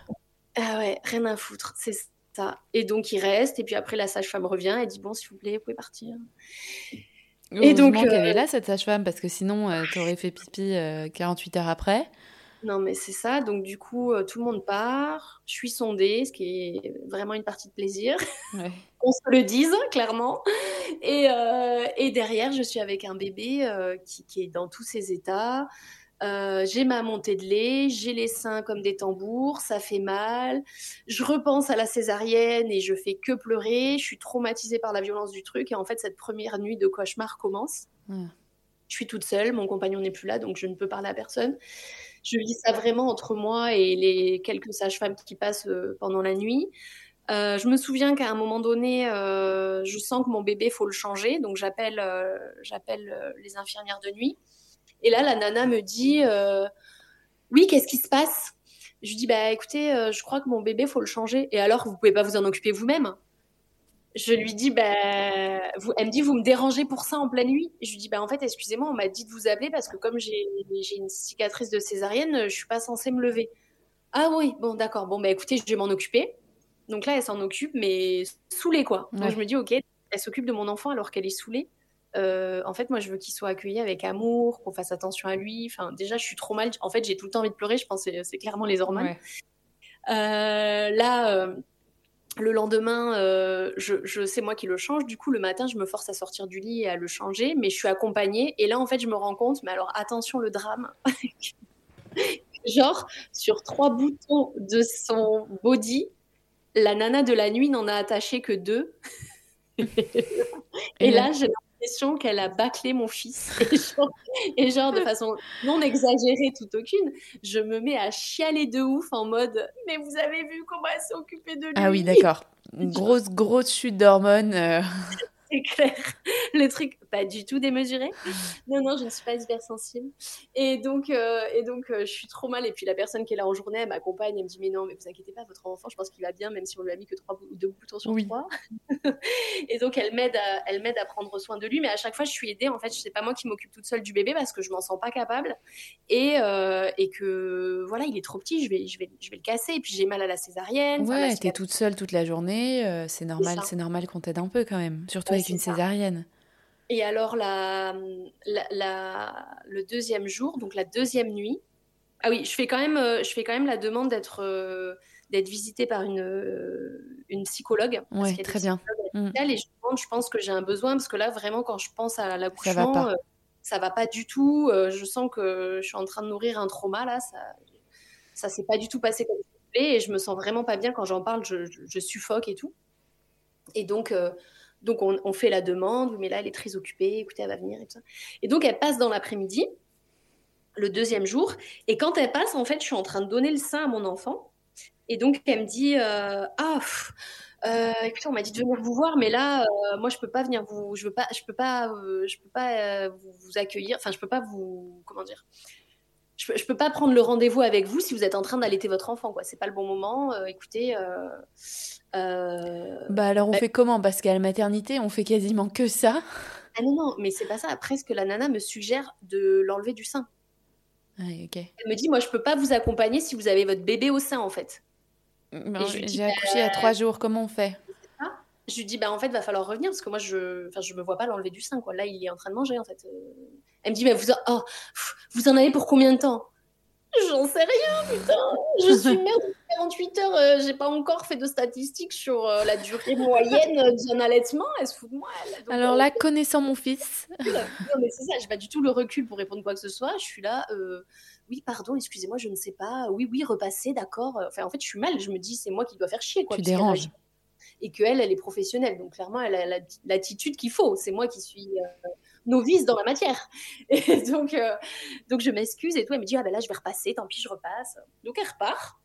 Ah ouais, rien à foutre, c'est ça. Et donc, il reste, et puis après, la sage-femme revient et dit Bon, s'il vous plaît, vous pouvez partir. Et donc. qu'elle est euh, là, cette sage-femme, parce que sinon, euh, tu aurais fait pipi 48 euh, heures après. Non, mais c'est ça. Donc, du coup, tout le monde part. Je suis sondée, ce qui est vraiment une partie de plaisir. Ouais. On se le dise, clairement. Et, euh, et, derrière, je suis avec un bébé euh, qui, qui, est dans tous ses états. Euh, j'ai ma montée de lait, j'ai les seins comme des tambours, ça fait mal. Je repense à la césarienne et je fais que pleurer. Je suis traumatisée par la violence du truc. Et en fait, cette première nuit de cauchemar commence. Je suis toute seule, mon compagnon n'est plus là, donc je ne peux parler à personne. Je vis ça vraiment entre moi et les quelques sages-femmes qui passent pendant la nuit. Euh, je me souviens qu'à un moment donné, euh, je sens que mon bébé, faut le changer, donc j'appelle, euh, j'appelle les infirmières de nuit. Et là, la nana me dit, oui, qu'est-ce qui se passe? Je lui dis, bah écoutez, je crois que mon bébé, faut le changer. Et alors, vous pouvez pas vous en occuper vous-même je lui dis, bah, vous, elle me dit, vous me dérangez pour ça en pleine nuit. je lui dis, bah, en fait, excusez-moi, on m'a dit de vous appeler parce que comme j'ai une cicatrice de césarienne, je suis pas censée me lever. Ah oui, bon, d'accord. Bon, bah, écoutez, je vais m'en occuper. Donc là, elle s'en occupe, mais saoulée, quoi. Donc je me dis, ok, elle s'occupe de mon enfant alors qu'elle est saoulée. Euh, en fait, moi, je veux qu'il soit accueilli avec amour, qu'on fasse attention à lui. Enfin, déjà, je suis trop mal. En fait, j'ai tout le temps envie de pleurer. Je pense que c'est clairement les hormones. Euh, là, euh, le lendemain, je, je c'est moi qui le change. Du coup, le matin, je me force à sortir du lit et à le changer, mais je suis accompagnée. Et là, en fait, je me rends compte. Mais alors, attention, le drame. Genre, sur trois boutons de son body, la nana de la nuit n'en a attaché que deux. et là, j'ai l'impression qu'elle a bâclé mon fils. Et genre, de façon non exagérée, tout aucune, je me mets à chialer de ouf en mode Mais vous avez vu comment elle s'est occupée de lui Ah oui, d'accord. grosse, grosse chute d'hormones. Euh. C'est clair. Le truc, pas du tout démesuré. Non, non, je ne suis pas hypersensible. Et donc, euh, et donc euh, je suis trop mal. Et puis la personne qui est là en journée, elle m'accompagne, elle me dit Mais non, mais vous inquiétez pas, votre enfant, je pense qu'il va bien, même si on lui a mis que trois ou deux boutons sur oui. trois. et donc, elle m'aide, à, elle m'aide à prendre soin de lui. Mais à chaque fois, je suis aidée. En fait, sais pas moi qui m'occupe toute seule du bébé parce que je m'en sens pas capable. Et, euh, et que, voilà, il est trop petit, je vais, je vais, je vais le casser. Et puis, j'ai mal à la césarienne. Ouais, t'es toute seule toute la journée. c'est normal, c'est normal qu'on t'aide un peu quand même. Surtout avec une césarienne. Et alors, la, la, le deuxième jour, donc la deuxième nuit, ah oui, je fais quand même, euh, je fais quand même la demande d'être euh, d'être visitée par une, euh, une psychologue. Oui, très bien. Mm. Et je, je pense que j'ai un besoin, parce que là, vraiment, quand je pense à l'accouchement, ça, va ça va pas du tout. je sens que je suis en train de nourrir un trauma, là. Ça ça s'est pas du tout passé comme je voulais, et je me sens vraiment pas bien quand j'en parle, je, je, suffoque et tout. Et donc, donc on, fait la demande, mais là elle est très occupée, écoutez, elle va venir et tout ça. Et donc elle passe dans l'après-midi, le deuxième jour, et quand elle passe, en fait, je suis en train de donner le sein à mon enfant, et donc elle me dit euh, ah. Euh, écoutez, on m'a dit de venir vous voir, mais là, euh, moi, je peux pas venir vous, je veux pas, je peux pas, peux pas vous, accueillir. Enfin, je peux pas vous, comment dire, je, je peux pas prendre le rendez-vous avec vous si vous êtes en train d'allaiter votre enfant, quoi. C'est pas le bon moment. Euh, écoutez. Euh, euh, bah alors on fait comment? Parce qu'à la maternité, on fait quasiment que ça. Ah non non, mais c'est pas ça. Après, ce que la nana me suggère de l'enlever du sein. Ok. Elle me dit, moi, je peux pas vous accompagner si vous avez votre bébé au sein, en fait. J'ai accouché à trois jours. Comment on fait? Je lui dis, bah, en fait, va falloir revenir parce que moi, je ne je me vois pas l'enlever du sein. Quoi. Là, il est en train de manger, en fait. Euh. Elle me dit, mais vous, oh, vous en avez pour combien de temps? J'en sais rien, putain. Je suis mère de 48 heures. Euh, j'ai pas encore fait de statistiques sur euh, la durée moyenne d'un allaitement. Elle se fout de moi. Alors là, connaissant mon fils. non, mais c'est ça. J'ai pas du tout le recul pour répondre quoi que ce soit. Je suis là. oui, pardon, excusez-moi, je ne sais pas. Oui, oui, repasser, d'accord. Enfin, en fait, je suis mal. Je me dis, c'est moi qui dois faire chier. Quoi, tu déranges et qu'elle, elle est professionnelle. Donc clairement, elle a l'attitude qu'il faut. C'est moi qui suis euh, novice dans la matière. Donc, euh, donc je m'excuse et tout. Elle me dit, ah ben là, je vais repasser, tant pis, je repasse. Donc elle repart.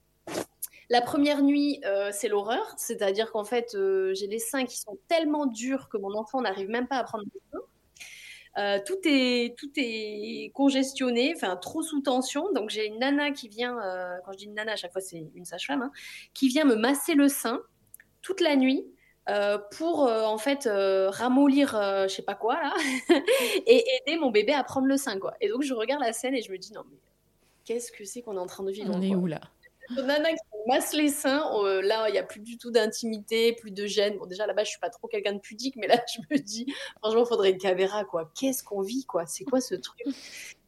La première nuit, euh, c'est l'horreur, c'est-à-dire qu'en fait, j'ai les seins qui sont tellement durs que mon enfant n'arrive même pas à prendre des euh, tout est tout est congestionné, enfin trop sous tension. Donc j'ai une nana qui vient, quand je dis une nana, à chaque fois c'est une sage-femme, hein, qui vient me masser le sein toute la nuit euh, pour euh, en fait euh, ramollir je sais pas quoi là et aider mon bébé à prendre le sein quoi. Et donc je regarde la scène et je me dis non mais qu'est-ce que c'est qu'on est en train de vivre On est où là? Nana qui masse les seins, là il n'y a plus du tout d'intimité, plus de gêne. Bon déjà là-bas je suis pas trop quelqu'un de pudique, mais là je me dis franchement faudrait une caméra quoi. Qu'est-ce qu'on vit quoi? C'est quoi ce truc?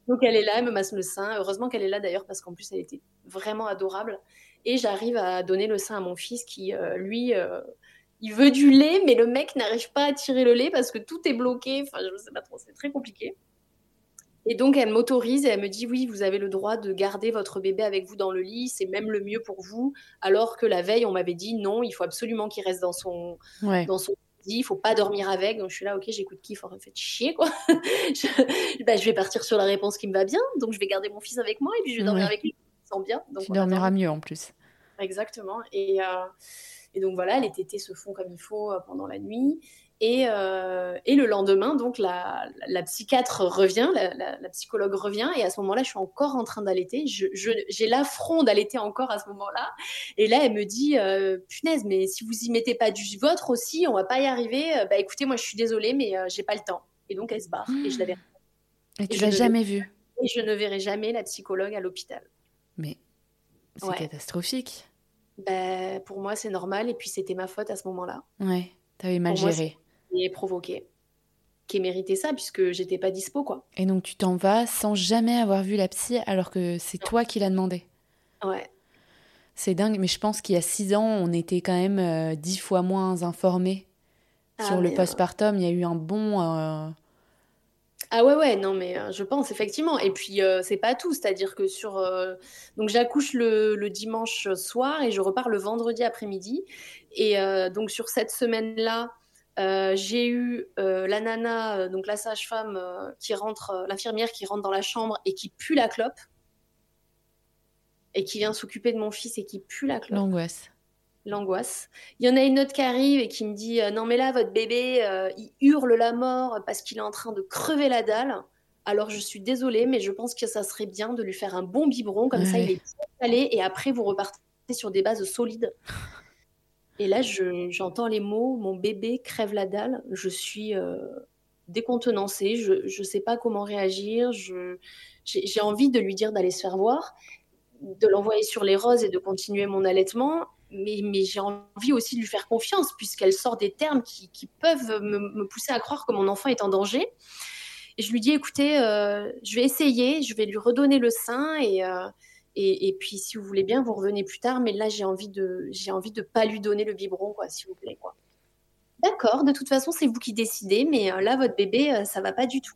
Donc elle est là, elle me masse le sein. Heureusement qu'elle est là d'ailleurs parce qu'en plus elle était vraiment adorable. Et j'arrive à donner le sein à mon fils qui, euh, lui, euh, il veut du lait, mais le mec n'arrive pas à tirer le lait parce que tout est bloqué. Enfin, je ne sais pas trop, c'est très compliqué. Et donc, elle m'autorise et elle me dit Oui, vous avez le droit de garder votre bébé avec vous dans le lit, c'est même le mieux pour vous. Alors que la veille, on m'avait dit Non, il faut absolument qu'il reste dans son, dans son lit, il faut pas dormir avec. Donc, je suis là Ok, j'écoute qui faut fait chier, quoi. je, bah, je, vais partir sur la réponse qui me va bien. Donc, je vais garder mon fils avec moi et puis je vais dormir avec lui bien. Donc tu dormiras mieux en plus. Exactement. Et, euh, et, donc voilà, les tétés se font comme il faut euh, pendant la nuit. Et, et, le lendemain, donc la, la psychiatre revient, la, la, psychologue revient, et à ce moment-là, je suis encore en train d'allaiter. J'ai l'affront d'allaiter encore à ce moment-là. Et là, elle me dit, punaise, mais si vous y mettez pas du vôtre aussi, on va pas y arriver. Bah écoutez, moi, je suis désolée, mais j'ai pas le temps. Et donc, elle se barre. Et je l'avais. Et tu l'as jamais vue Et je ne verrai jamais la psychologue à l'hôpital. Mais c'est catastrophique. Ben, pour moi, c'est normal. Et puis, c'était ma faute à ce moment-là. Ouais, t'avais mal géré. Et provoqué. Qui méritait ça, puisque j'étais pas dispo, quoi. Et donc, tu t'en vas sans jamais avoir vu la psy, alors que c'est toi qui l'as demandé. Ouais. C'est dingue, mais je pense qu'il y a six ans, on était quand même euh, dix fois moins informés ah, sur le postpartum. Il y a eu un bon. Euh, ah ouais, ouais, non, mais euh, je pense effectivement. Et puis, euh, c'est pas tout, c'est-à-dire que sur. Euh, donc, j'accouche le, dimanche soir et je repars le vendredi après-midi. Et donc, sur cette semaine-là, j'ai eu la nana, donc la sage-femme qui rentre, l'infirmière qui rentre dans la chambre et qui pue la clope. Et qui vient s'occuper de mon fils et qui pue la clope. L'angoisse l'angoisse. Il y en a une autre qui arrive et qui me dit euh, non mais là votre bébé euh, il hurle la mort parce qu'il est en train de crever la dalle. Alors je suis désolée mais je pense que ça serait bien de lui faire un bon biberon comme ça il est calé et après vous repartez sur des bases solides. Et là j'entends les mots mon bébé crève la dalle. Je suis euh, décontenancée. Je ne sais pas comment réagir. j'ai envie de lui dire d'aller se faire voir de l'envoyer sur les roses et de continuer mon allaitement mais, j'ai envie aussi de lui faire confiance, puisqu'elle sort des termes qui, peuvent me, pousser à croire que mon enfant est en danger. Et je lui dis, écoutez, euh, je vais essayer, je vais lui redonner le sein, et, euh, et, puis si vous voulez bien, vous revenez plus tard, mais là, j'ai envie de j'ai envie de pas lui donner le biberon, quoi, s'il vous plaît. D'accord, de toute façon, c'est vous qui décidez, mais euh, là, votre bébé, ça va pas du tout.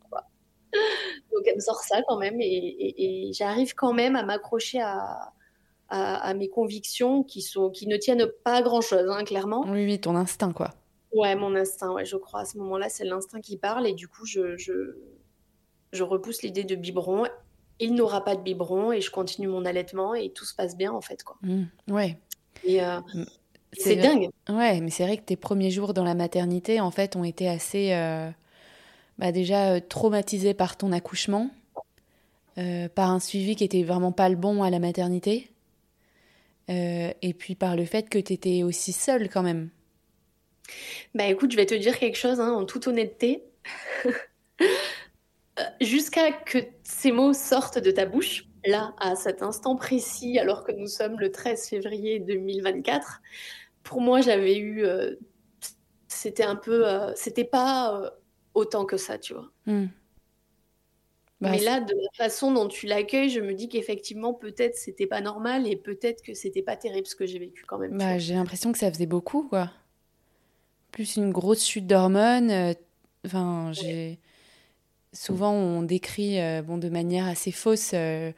Donc, elle me sort ça quand même, et j'arrive quand même à m'accrocher à à, mes convictions qui, sont, qui ne tiennent pas à grand-chose, hein, clairement. Oui, oui, ton instinct, quoi. Ouais, mon instinct, ouais, je crois. À ce moment-là, c'est l'instinct qui parle et du coup, je, je, je repousse l'idée de biberon. Il n'aura pas de biberon et je continue mon allaitement et tout se passe bien, en fait, quoi. Mmh, ouais. Et euh, c'est dingue. Ouais, mais c'est vrai que tes premiers jours dans la maternité, en fait, ont été assez... Euh, bah, déjà euh, traumatisés par ton accouchement, par un suivi qui était vraiment pas le bon à la maternité. Euh, et puis par le fait que tu étais aussi seule quand même. Bah écoute, je vais te dire quelque chose hein, en toute honnêteté. Euh, jusqu'à que ces mots sortent de ta bouche, là, à cet instant précis, alors que nous sommes le 13 février 2024, pour moi, j'avais eu. Euh, c'était un peu. c'était pas autant que ça, tu vois. Hmm. Bah, mais là, de la façon dont tu l'accueilles, je me dis qu'effectivement, peut-être c'était pas normal et peut-être que c'était pas terrible ce que j'ai vécu quand même. Bah, j'ai l'impression que ça faisait beaucoup, quoi. Plus une grosse chute d'hormones. Euh, enfin, j'ai. Souvent, on décrit euh, bon, de manière assez fausse euh,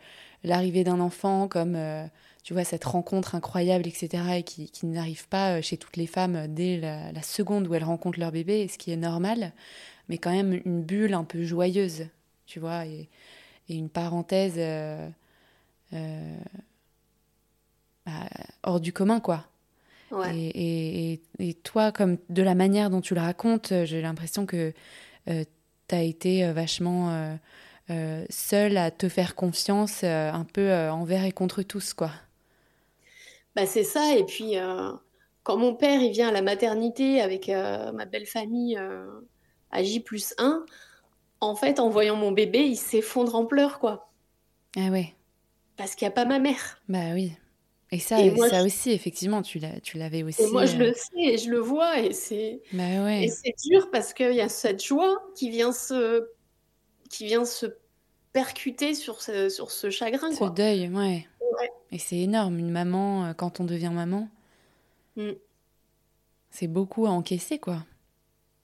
l'arrivée d'un enfant comme, tu vois, cette rencontre incroyable, etc., et qui, qui n'arrive pas chez toutes les femmes dès la, la seconde où elles rencontrent leur bébé, ce qui est normal, mais quand même une bulle un peu joyeuse tu vois, et, une parenthèse euh, euh, bah, hors du commun, quoi. Et, et, toi, comme de la manière dont tu le racontes, j'ai l'impression que euh, tu as été vachement seule à te faire confiance un peu envers et contre tous, quoi. Bah, c'est ça, et puis quand mon père il vient à la maternité avec ma belle famille à J plus 1, en fait, en voyant mon bébé, il s'effondre en pleurs, quoi. Ah ouais. Parce qu'il n'y a pas ma mère. Bah oui. Et ça, ça aussi, effectivement, tu l'avais aussi. Et moi, je le euh, sais et je le vois. Et c'est bah ouais. dur parce qu'il y a cette joie qui vient se, qui vient se percuter sur ce, sur ce chagrin. Ce deuil, ouais. Et c'est énorme, une maman, euh, quand on devient maman. Mm. C'est beaucoup à encaisser, quoi.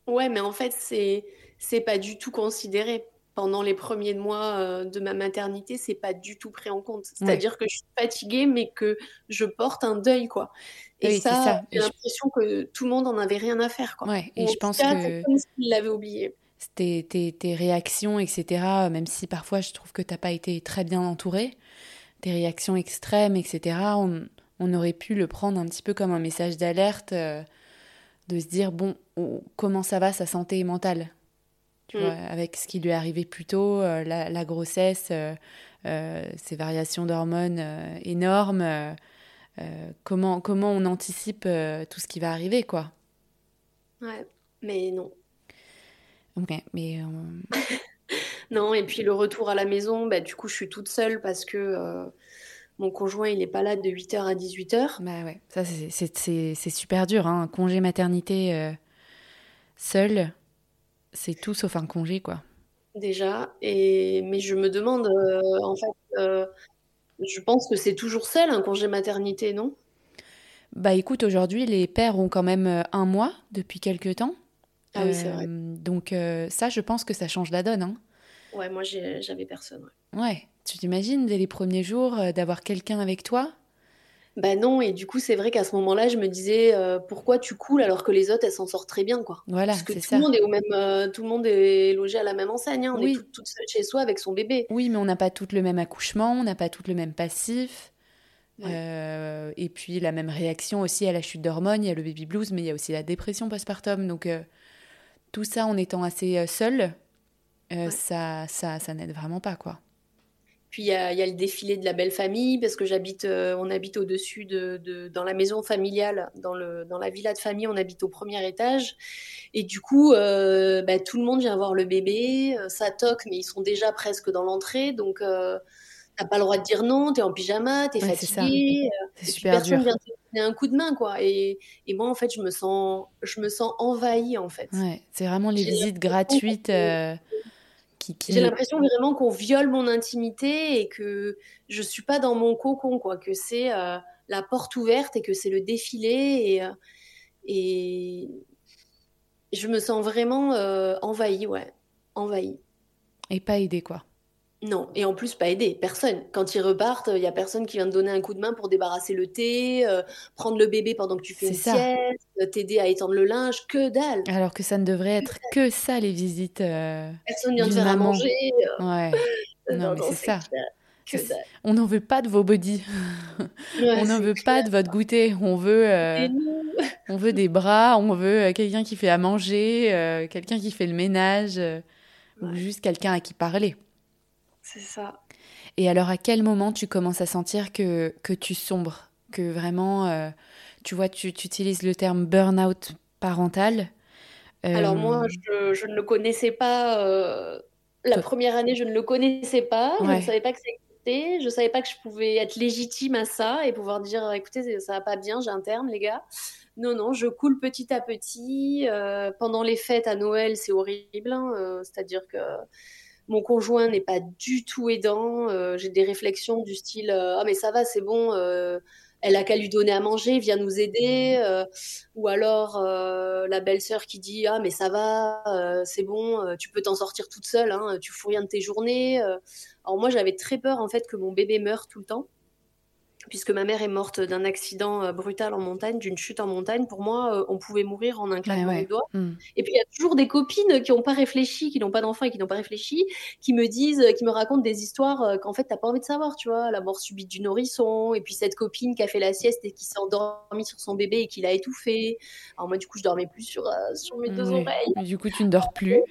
Ouais, mais en fait, c'est c'est pas du tout considéré pendant les premiers mois euh, de ma maternité, c'est pas du tout pris en compte. C'est-à-dire que je suis fatiguée, mais que je porte un deuil, quoi. Et ça, j'ai l'impression que tout le monde en avait rien à faire, quoi. Ouais, et je pense que comme s'il l'avait oublié. Tes, tes, tes, réactions, etc., même si parfois je trouve que t'as pas été très bien entourée, tes réactions extrêmes, etc., on, on, aurait pu le prendre un petit peu comme un message d'alerte. Euh, de se dire, bon, comment ça va sa santé mentale? Tu vois, avec ce qui lui est arrivé plus tôt, la, grossesse, ces variations d'hormones énormes, comment, comment on anticipe tout ce qui va arriver, quoi. Ouais, mais non. Ok, mais... non, et puis le retour à la maison, bah, du coup, je suis toute seule parce que mon conjoint, il n'est pas là de 8h à 18h. Bah ouais, ça c'est super dur. Hein. Un congé maternité euh, seul, c'est tout sauf un congé, quoi. Déjà, et mais je me demande, euh, en fait, euh, je pense que c'est toujours seul un congé maternité, non? Bah écoute, aujourd'hui, les pères ont quand même un mois depuis quelques temps. Ah oui, c'est vrai. Donc ça, je pense que ça change la donne. Hein. Ouais, moi j'avais personne. Ouais. ouais. Tu t'imagines dès les premiers jours euh, d'avoir quelqu'un avec toi? Ben non, et du coup, c'est vrai qu'à ce moment-là, je me disais euh, pourquoi tu coules alors que les autres, elles s'en sortent très bien, quoi. Voilà, Parce que tout le monde est au même, euh, tout le monde est logé à la même enseigne. Hein. On est toute seule chez soi avec son bébé. Oui, mais on n'a pas toutes le même accouchement, on n'a pas toutes le même passif. et puis la même réaction aussi à la chute d'hormones, il y a le baby blues, mais il y a aussi la dépression postpartum. Donc tout ça en étant assez seul, ça, ça, ça n'aide vraiment pas, quoi. Puis il y, a, le défilé de la belle famille parce que j'habite, euh, on habite au-dessus de, dans la maison familiale, dans le dans la villa de famille, on habite au premier étage. Et du coup, euh, bah, tout le monde vient voir le bébé, euh, ça toque, mais ils sont déjà presque dans l'entrée, donc t'as pas le droit de dire non, t'es en pyjama, t'es ouais, fatigué, c'est super personne dur. vient te donner un coup de main quoi. Et, et, moi en fait, je me sens, je me sens envahie en fait. Ouais, c'est vraiment les visites gratuites. J'ai l'impression vraiment qu'on viole mon intimité et que je suis pas dans mon cocon, quoi, que c'est euh, la porte ouverte et que c'est le défilé et, euh, et je me sens vraiment euh, envahie, ouais, envahie. Et pas aidée, quoi. Non, et en plus pas aidée, personne. Quand ils repartent, il y a personne qui vient te donner un coup de main pour débarrasser le thé, prendre le bébé pendant que tu fais une sieste, t'aider à étendre le linge, que dalle. Alors que ça ne devrait être que ça les visites. personne vient te faire à manger. Ouais. non, mais c'est ça. On n'en veut pas de vos bodies. on n'en veut pas de votre goûter. On veut, on veut des bras, on veut quelqu'un qui fait à manger, quelqu'un qui fait le ménage, ou juste quelqu'un à qui parler. C'est ça. Et alors, à quel moment tu commences à sentir que, que tu sombres Que vraiment, euh, tu vois, tu, tu, utilises le terme burn-out parental Alors, moi, euh, je, je, ne le connaissais pas. Euh, la première année, je ne le connaissais pas. Je ne savais pas que ça existait. Je ne savais pas que je pouvais être légitime à ça et pouvoir dire écoutez, ça va pas bien, j'ai un terme, les gars. Non, non, je coule petit à petit. pendant les fêtes à Noël, c'est horrible. Hein, c'est-à-dire que mon conjoint n'est pas du tout aidant. Euh, j'ai des réflexions du style euh, Ah, mais ça va, c'est bon, euh, elle a qu'à lui donner à manger, viens nous aider. ou alors la belle-sœur qui dit Ah, mais ça va, c'est bon, tu peux t'en sortir toute seule, hein, tu fous rien de tes journées. Alors, moi, j'avais très peur en fait que mon bébé meure tout le temps puisque ma mère est morte d'un accident euh, brutal en montagne, d'une chute en montagne, pour moi, euh, on pouvait mourir en un claquement de doigts. Hmm. Et puis il y a toujours des copines qui n'ont pas réfléchi, qui n'ont pas d'enfants et qui n'ont pas réfléchi, qui me disent, qui me racontent des histoires euh, qu'en fait t'as pas envie de savoir, tu vois, la mort subite du nourrisson, et puis cette copine qui a fait la sieste et qui s'est endormie sur son bébé et qui l'a étouffé. Alors moi, du coup, je dormais plus sur, sur mes deux oreilles. du coup, tu ne dors plus.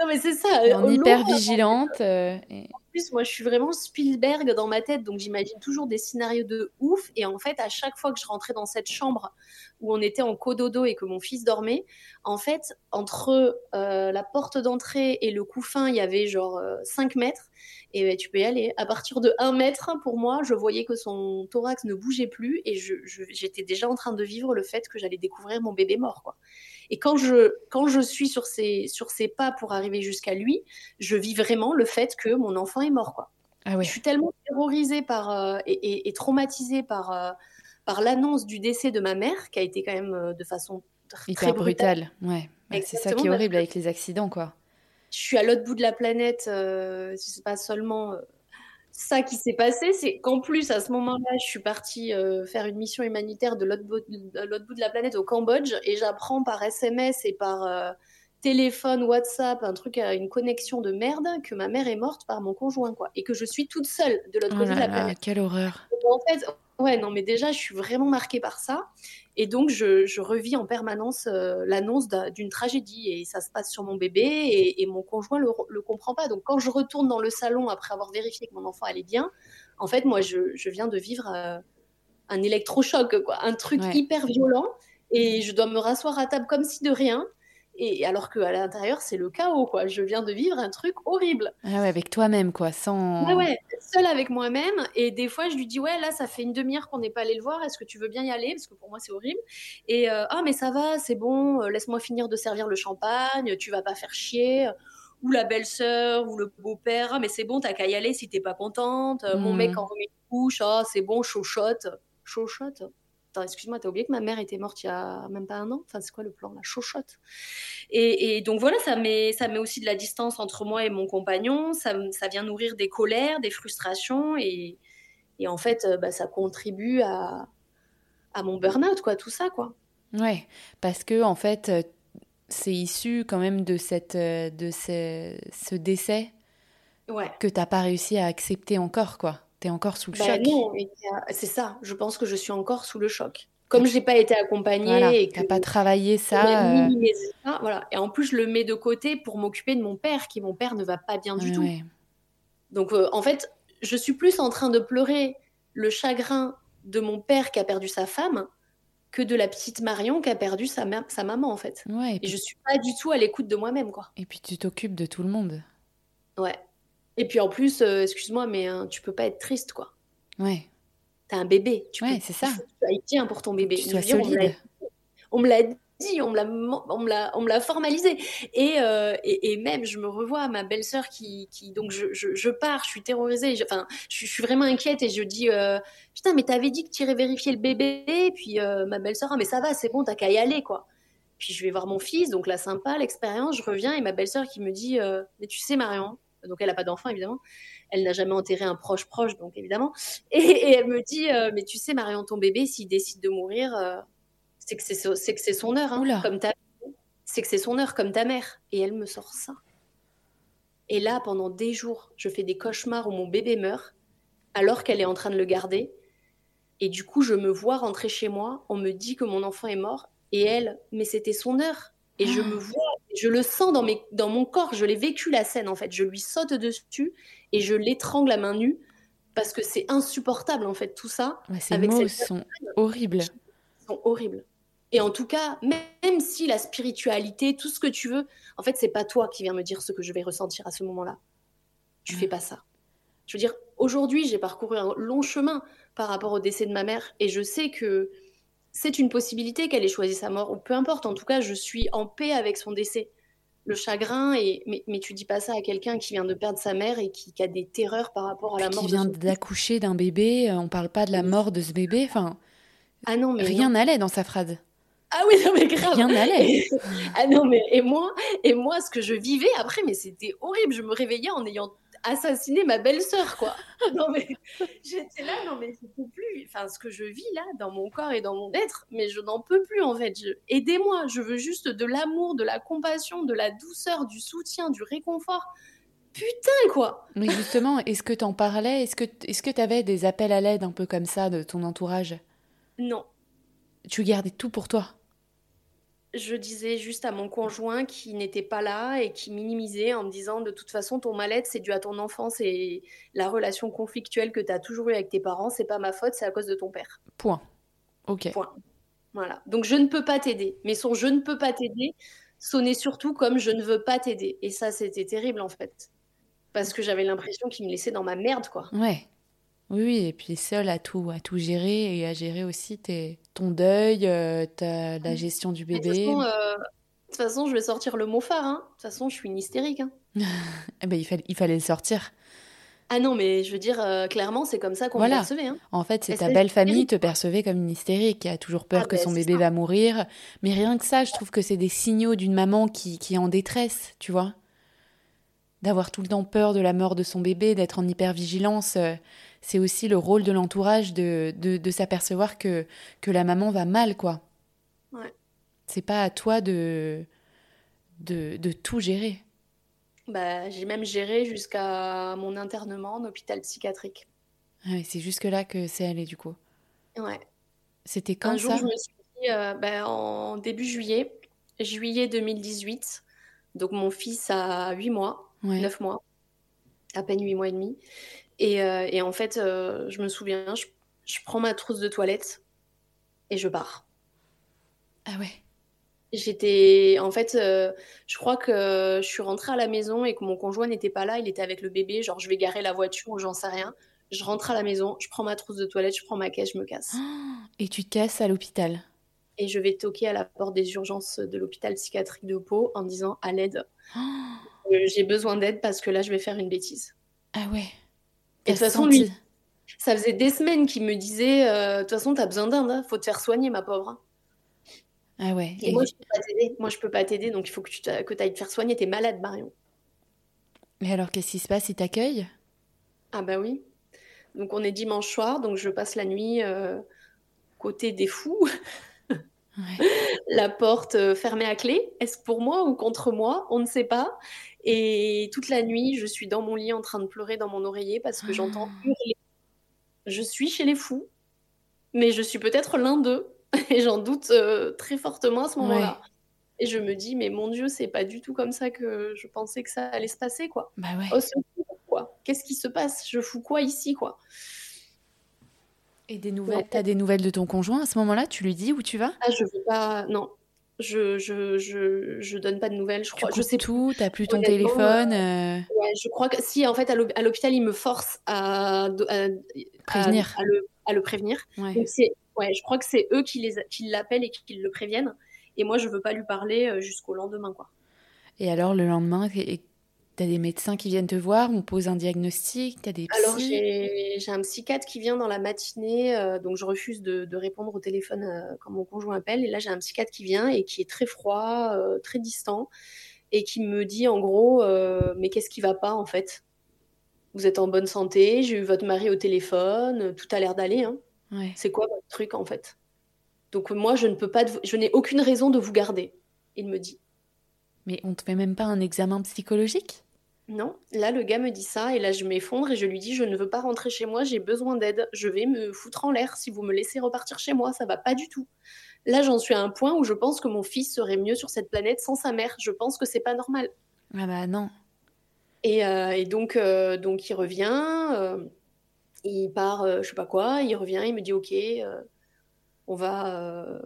Non mais c'est ça. En hyper vigilante. Et moi, je suis vraiment Spielberg dans ma tête, donc j'imagine toujours des scénarios de ouf. Et en fait, à chaque fois que je rentrais dans cette chambre où on était en cododo et que mon fils dormait, en fait, entre euh, la porte d'entrée et le couffin, il y avait genre 5 euh, mètres. Et ben, tu peux y aller. À partir de 1 mètre, pour moi, je voyais que son thorax ne bougeait plus et j'étais déjà en train de vivre le fait que j'allais découvrir mon bébé mort. Quoi. Et quand je, quand je suis sur ces, sur pas pour arriver jusqu'à lui, je vis vraiment le fait que mon enfant est mort. Quoi. Ah Je suis tellement terrorisée par, euh, et, et, traumatisée par, euh, par l'annonce du décès de ma mère, qui a été quand même euh, de façon très brutale. Ouais. c'est ça qui est horrible avec les accidents, quoi. Je suis à l'autre bout de la planète, c'est pas seulement ça qui s'est passé, c'est qu'en plus, à ce moment-là, je suis partie euh, faire une mission humanitaire de l'autre bout, bout, de la planète au Cambodge et j'apprends par SMS et par euh, téléphone, WhatsApp, un truc, une connexion de merde que ma mère est morte par mon conjoint, quoi. Et que je suis toute seule de l'autre oh côté de la planète. Quelle horreur. en fait, Ouais, non, mais déjà, je suis vraiment marquée par ça. Et donc, je, revis en permanence euh, l'annonce d'une tragédie. Et ça se passe sur mon bébé et, mon conjoint le, le comprend pas. Donc, quand je retourne dans le salon après avoir vérifié que mon enfant allait bien, en fait, moi, je, viens de vivre euh, un électrochoc, quoi, un truc hyper violent. Et je dois me rasseoir à table comme si de rien. Et alors qu'à l'intérieur, c'est le chaos, quoi. Je viens de vivre un truc horrible. Ah ouais, avec toi-même, quoi, sans. Ah ouais, seule avec moi-même. Et des fois, je lui dis, ouais, là, ça fait une demi-heure qu'on n'est pas allé le voir. Est-ce que tu veux bien y aller? Parce que pour moi, c'est horrible. Et euh, ah, mais ça va, c'est bon. Euh, laisse-moi finir de servir le champagne. Tu vas pas faire chier. Ou la belle-sœur, ou le beau-père. Ah, mais c'est bon, t'as qu'à y aller si t'es pas contente. Mon hmm. mec en remet une couche. Ah, c'est bon, chochotte. Chochotte excuse-moi, t'as oublié que ma mère était morte il y a même pas un an? Enfin, c'est quoi le plan La chochotte? Et, donc voilà, ça met, ça met aussi de la distance entre moi et mon compagnon. Ça, ça vient nourrir des colères, des frustrations. Et, et en fait, euh, bah, ça contribue à, à mon burn-out, quoi, tout ça, quoi. Ouais, parce que en fait, euh, c'est issu quand même de, cette, euh, de ce, ce décès ouais. que t'as pas réussi à accepter encore, quoi encore sous le bah choc. Non, c'est ça. Je pense que je suis encore sous le choc. Comme je n'ai pas été accompagnée et que pas travaillé ça, euh. ça, voilà. Et en plus, je le mets de côté pour m'occuper de mon père, qui mon père ne va pas bien du tout. Donc, euh, en fait, je suis plus en train de pleurer le chagrin de mon père qui a perdu sa femme que de la petite Marion qui a perdu sa, sa maman, en fait. Ouais, et, et je suis pas du tout à l'écoute de moi-même, quoi. Et puis, tu t'occupes de tout le monde. Ouais. Et puis en plus, euh, excuse-moi, mais hein, tu peux pas être triste, quoi. Ouais. T'as un bébé. Tu ouais, c'est ça. Tu pour ton bébé. Tu sois solide. On me l'a dit, on me l'a, formalisé. Et, euh, et, et, même, je me revois ma belle-sœur qui, qui, donc je, je, je, pars, je suis terrorisée. enfin, je, suis vraiment inquiète et je dis, euh, putain, mais t'avais dit que tu irais vérifier le bébé. Et puis ma belle-sœur, ah, mais ça va, c'est bon, t'as qu'à y aller, quoi. Puis je vais voir mon fils, donc là, sympa, l'expérience. Je reviens et ma belle-sœur qui me dit, mais tu sais, Marion, donc elle n'a pas d'enfant évidemment. Elle n'a jamais enterré un proche proche, donc évidemment. Et, elle me dit, euh, mais tu sais, Marion, ton bébé, s'il décide de mourir, euh, c'est que c'est son heure, hein, comme ta. C'est que c'est son heure, comme ta mère. Et elle me sort ça. Et là, pendant des jours, je fais des cauchemars où mon bébé meurt, alors qu'elle est en train de le garder. Et du coup, je me vois rentrer chez moi, on me dit que mon enfant est mort, et elle, mais c'était son heure. Et je me vois, je le sens dans, mes, dans mon corps, je l'ai vécu la scène en fait. Je lui saute dessus et je l'étrangle à main nue parce que c'est insupportable en fait tout ça. ces mots sont horribles. Ils sont horribles. Et en tout cas, même si la spiritualité, tout ce que tu veux, en fait, c'est pas toi qui viens me dire ce que je vais ressentir à ce moment-là. Tu fais pas ça. Je veux dire, aujourd'hui, j'ai parcouru un long chemin par rapport au décès de ma mère et je sais que c'est une possibilité qu'elle ait choisi sa mort, ou peu importe, en tout cas, je suis en paix avec son décès. Le chagrin, et, mais, mais tu dis pas ça à quelqu'un qui vient de perdre sa mère et qui, a des terreurs par rapport à la mort. Qui vient d'accoucher d'un bébé, euh, on parle pas de la mort de ce bébé, enfin. Ah non, mais. Rien n'allait dans sa phrase. Ah oui, non, mais grave. Rien n'allait. ah non, mais et moi, et moi, ce que je vivais après, mais c'était horrible. Je me réveillais en ayant assassiner ma belle-sœur, quoi. non, mais j'étais là, non, mais je peux plus. Enfin, ce que je vis là, dans mon corps et dans mon être, mais je n'en peux plus, en fait. Aidez-moi, je veux juste de l'amour, de la compassion, de la douceur, du soutien, du réconfort. Putain, quoi Mais justement, est-ce que t'en parlais? Est-ce que est-ce que t'avais des appels à l'aide un peu comme ça de ton entourage? Non. Tu gardais tout pour toi? Je disais juste à mon conjoint qui n'était pas là et qui minimisait en me disant de toute façon ton mal-être c'est dû à ton enfance et la relation conflictuelle que tu as toujours eue avec tes parents, c'est pas ma faute, c'est à cause de ton père. Point. OK. Point. Voilà. Donc je ne peux pas t'aider, mais son je ne peux pas t'aider sonnait surtout comme je ne veux pas t'aider et ça c'était terrible en fait. Parce que j'avais l'impression qu'il me laissait dans ma merde quoi. Ouais. Oui, et puis seul à tout, à tout gérer et à gérer aussi tes, ton deuil, euh, ta, la gestion du bébé. Euh, de toute, façon, je vais sortir le mot phare. Hein. De toute façon, je suis une hystérique. Hein. eh ben, il, fallait, il fallait le sortir. Ah non, mais je veux dire, euh, clairement, c'est comme ça qu'on me percevait. Hein. En fait, c'est ta belle famille te percevait comme une hystérique, qui a toujours peur ah que ben, son bébé va mourir. Mais rien que ça, je trouve que c'est des signaux d'une maman qui, qui est en détresse, tu vois. D'avoir tout le temps peur de la mort de son bébé, d'être en hypervigilance c'est aussi le rôle de l'entourage de, de, s'apercevoir que, que la maman va mal, quoi. Ouais. C'est pas à toi de, de, de tout gérer. Bah, j'ai même géré jusqu'à mon internement en hôpital psychiatrique. Ah c'est jusque-là que c'est allé, du coup. Ouais. C'était quand Un jour, ça je me suis dit, euh, ben, en début juillet, juillet 2018. Donc, mon fils a 8 mois, Ouais. 9 mois, à peine 8 mois et demi. Et, euh, et en fait, euh, je me souviens, je, je prends ma trousse de toilette et je pars. Ah ouais. J'étais, en fait, euh, je crois que je suis rentrée à la maison et que mon conjoint n'était pas là, il était avec le bébé, genre je vais garer la voiture ou j'en sais rien. Je rentre à la maison, je prends ma trousse de toilette, je prends ma caisse, je me casse. Et tu te casses à l'hôpital. Et je vais toquer à la porte des urgences de l'hôpital psychiatrique de Pau en disant à l'aide, Oh, j'ai besoin d'aide parce que là je vais faire une bêtise. Ah ouais. Et de toute façon, lui, ça faisait des semaines qu'il me disait, euh, de toute façon, t'as besoin d'aide, hein, faut te faire soigner, ma pauvre. Ah ouais. Et Et, moi, je peux pas t'aider. Moi, je peux pas t'aider, donc il faut que tu que ailles te faire soigner. T'es malade, Marion. et alors, qu'est-ce qui se passe? Il t'accueille? Ah bah oui. Donc on est dimanche soir, donc je passe la nuit euh, côté des fous, Ouais. la porte euh, fermée à clé. Est-ce pour moi ou contre moi? On ne sait pas. Et toute la nuit, je suis dans mon lit en train de pleurer dans mon oreiller parce que j'entends Ah. hurler. Je suis chez les fous, mais je suis peut-être l'un d'eux. Et j'en doute euh, très fortement à ce moment-là. Et je me dis, mais mon Dieu, c'est pas du tout comme ça que je pensais que ça allait se passer, quoi. Bah ouais. Au secours, quoi. Qu'est-ce qui se passe? Je fous quoi ici, quoi? Et des nouvelles T'as des nouvelles de ton conjoint à ce moment-là? Tu lui dis où tu vas? Ah, je veux pas. Non. Je, je, je, je donne pas de nouvelles, je Tu crois. Je coupes sais tout, t'as plus ton téléphone. euh, Ouais, je crois que si, en fait, à l'hôp- à l'hôpital, il me force à, Prévenir. à le, à le prévenir. Ouais. Donc, c'est, ouais, je crois que c'est eux qui, les, qui l'appellent et qui le préviennent. Et moi, je veux pas lui parler euh, jusqu'au lendemain, quoi. Et alors, le lendemain, et- t'as des médecins qui viennent te voir, on pose un diagnostic, t'as des psys. Alors, j'ai, un psychiatre qui vient dans la matinée, euh, donc je refuse de, de répondre au téléphone euh, quand mon conjoint appelle. Et là, j'ai un psychiatre qui vient et qui est très froid, euh, très distant, et qui me dit en gros, mais qu'est-ce qui va pas en fait? Vous êtes en bonne santé, j'ai eu votre mari au téléphone, tout a l'air d'aller. Hein. Ouais. C'est quoi votre truc en fait? Donc moi, je ne peux pas, je n'ai aucune raison de vous garder. Il me dit. Mais on te fait même pas un examen psychologique? Non, là le gars me dit ça et là je m'effondre et je lui dis je ne veux pas rentrer chez moi, j'ai besoin d'aide, je vais me foutre en l'air si vous me laissez repartir chez moi, ça va pas du tout. Là j'en suis à un point où je pense que mon fils serait mieux sur cette planète sans sa mère, je pense que c'est pas normal. Ah bah non. Et, euh, et donc, euh, donc il revient, euh, il part, je sais pas quoi, il revient, il me dit ok, on va,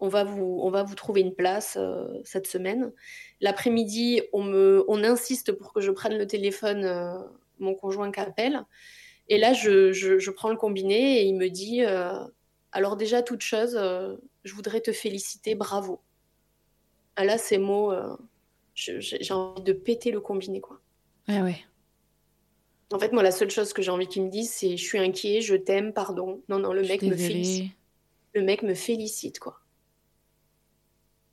on va vous, on va vous trouver une place euh, cette semaine. L'après-midi, on me, on insiste pour que je prenne le téléphone, euh, mon conjoint qu'appelle. Et là, je, je, je prends le combiné et il me dit, euh, alors déjà toute chose, je voudrais te féliciter, bravo. Ah, là, ces mots, je- j'ai envie de péter le combiné quoi. Ah ouais. En fait, moi, la seule chose que j'ai envie qu'il me dise, c'est je suis inquiet, je t'aime, pardon. Non, non, le Je mec me félicite. Le mec me félicite, quoi.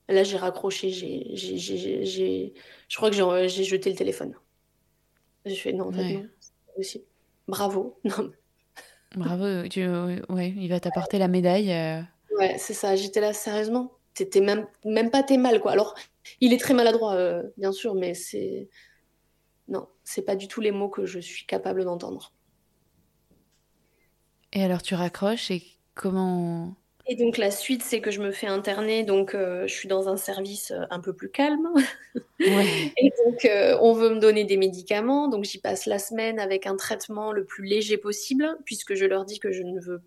Là, j'ai raccroché, j'ai, j'ai, j'ai, j'ai- je crois que j'ai, j'ai jeté le téléphone. J'ai fait non, en fait, Ouais. non, c'est pas possible. Bravo. Non, Bravo, tu... ouais, il va t'apporter la médaille. euh. ouais, c'est ça. J'étais là, sérieusement. C'était même, même pas t'es mal, quoi. Alors, il est très maladroit, euh, bien sûr, mais c'est, non, c'est pas du tout les mots que je suis capable d'entendre. Et alors tu raccroches et comment... Et donc la suite, c'est que je me fais interner, donc euh, je suis dans un service euh, un peu plus calme. Ouais. Et donc euh, on veut me donner des médicaments, donc j'y passe la semaine avec un traitement le plus léger possible, puisque je leur dis que je ne veux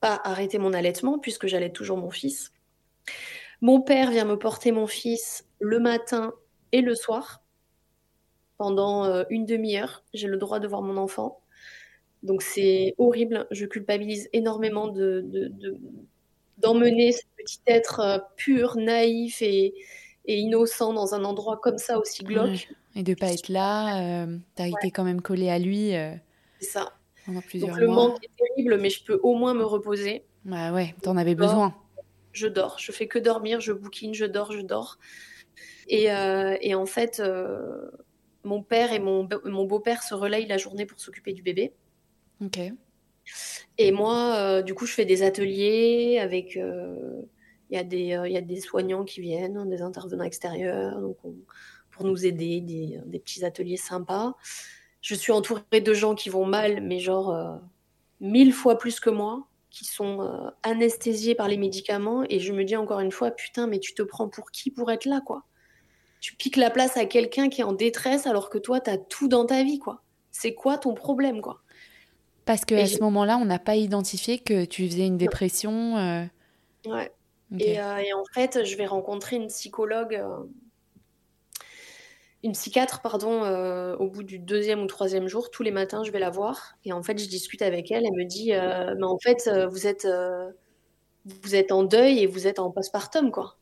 pas arrêter mon allaitement, puisque j'allaite toujours mon fils. Mon père vient me porter mon fils le matin et le soir. Pendant euh, une demi-heure, j'ai le droit de voir mon enfant. Donc c'est horrible, je culpabilise énormément de, de- de- d'emmener ce petit être euh, pur, naïf et, et innocent dans un endroit comme ça aussi glauque. Et de pas être là, euh, t'as été quand même collé à lui euh, C'est ça. pendant plusieurs Donc le mois. manque est terrible, mais je peux au moins me reposer. Bah ouais, t'en avais besoin. Je dors, je fais que dormir, je bouquine, je dors, je dors. Et, euh, et en fait, mon père et mon, mon beau-père se relayent la journée pour s'occuper du bébé. Ok. Et moi, euh, du coup, je fais des ateliers avec. euh, Il y, a des, euh, y a des soignants qui viennent, des intervenants extérieurs, pour nous aider, des, petits ateliers sympas. Je suis entourée de gens qui vont mal, mais genre mille fois plus que moi. qui sont anesthésiés par les médicaments. Et je me dis encore une fois, putain, mais tu te prends pour qui pour être là, quoi? Tu piques la place à quelqu'un qui est en détresse alors que toi, tu as tout dans ta vie, quoi. C'est quoi ton problème, quoi? Parce qu'à ce moment-là, on n'a pas identifié que tu faisais une dépression. Ouais. Et, et, en fait, je vais rencontrer une psychologue une psychiatre, pardon, euh, au bout du deuxième ou troisième jour, tous les matins, je vais la voir. Et en fait, je discute avec elle. Elle me dit, euh, mais en fait, euh, vous êtes, vous êtes en deuil et vous êtes en postpartum, quoi.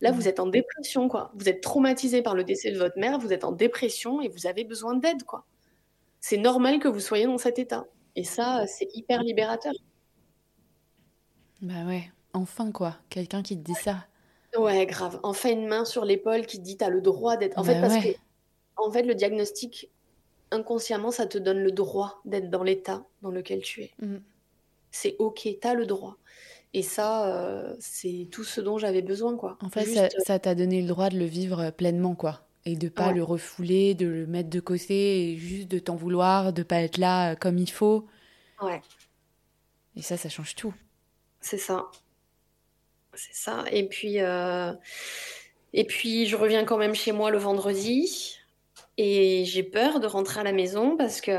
Là, vous êtes en dépression, quoi. Vous êtes traumatisé par le décès de votre mère, vous êtes en dépression et vous avez besoin d'aide, quoi. C'est normal que vous soyez dans cet état. Et ça, c'est hyper libérateur. Bah ouais, enfin, quoi. Quelqu'un qui te dit ça. Ouais, grave. Enfin, une main sur l'épaule qui te dit, t'as le droit d'être. En fait, bah parce que, en fait, le diagnostic, inconsciemment, ça te donne le droit d'être dans l'état dans lequel tu es. Mm. C'est OK, t'as le droit. Et ça, euh, c'est tout ce dont j'avais besoin, quoi. En fait, ça t'a donné le droit de le vivre pleinement, quoi. Et de pas le refouler, de le mettre de côté, et juste de t'en vouloir, de pas être là euh, comme il faut. Ouais. Et ça, ça change tout. C'est ça. C'est ça. Et puis, euh, et puis, je reviens quand même chez moi le vendredi. Et j'ai peur de rentrer à la maison parce que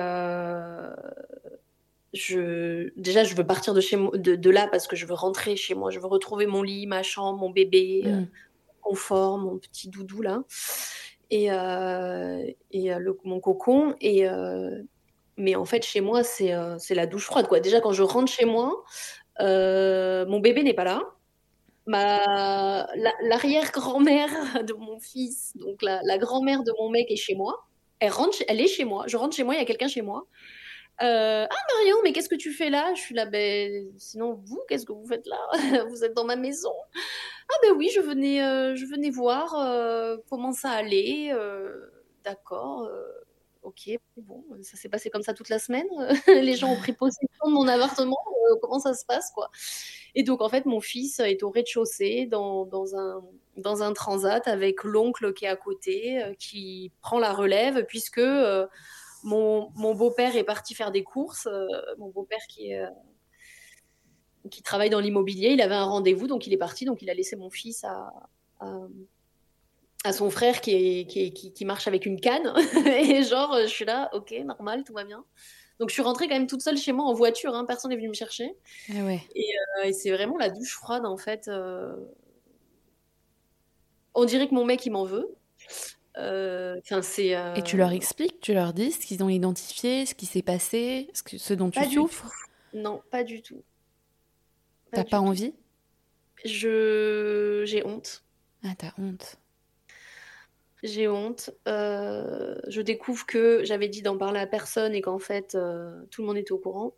je, déjà, je veux partir de, chez moi, de, là parce que je veux rentrer chez moi. Je veux retrouver mon lit, ma chambre, mon bébé, mm. euh, confort, mon petit doudou là. Et, euh, et mon cocon. Et, mais en fait, chez moi, c'est la douche froide. Quoi. Déjà, quand je rentre chez moi, mon bébé n'est pas là ma l'arrière-grand-mère de mon fils, donc la, grand-mère de mon mec est chez moi. Elle rentre, elle est chez moi. Je rentre chez moi, il y a quelqu'un chez moi. Euh, ah Marion, mais qu'est-ce que tu fais là? Je suis là, ben sinon vous, qu'est-ce que vous faites là? Vous êtes dans ma maison Ah ben oui, je venais, euh, voir euh, comment ça allait. D'accord ok, bon, ça s'est passé comme ça toute la semaine. les gens ont pris possession de mon appartement. comment ça se passe, Et donc, en fait, mon fils est au rez-de-chaussée dans, dans, un, dans un transat avec l'oncle qui est à côté, qui prend la relève, puisque mon, mon beau-père est parti faire des courses. Euh, mon beau-père qui qui travaille dans l'immobilier, il avait un rendez-vous, donc il est parti, donc il a laissé mon fils à, à son frère qui, qui, qui, marche avec une canne. et genre, je suis là, ok, normal, tout va bien. Donc je suis rentrée quand même toute seule chez moi en voiture, hein, personne n'est venu me chercher. Ah ouais. Euh, et, c'est vraiment la douche froide en fait. Euh. On dirait que mon mec il m'en veut. Euh, c'est. Et tu leur expliques, tu leur dis ce qu'ils ont identifié, ce qui s'est passé, ce, que, ce dont tu souffres? Non, pas du tout. T'as pas envie? Je j'ai honte. Ah t'as honte j'ai honte. Euh, je découvre que j'avais dit d'en parler à personne et qu'en fait, euh, tout le monde était au courant.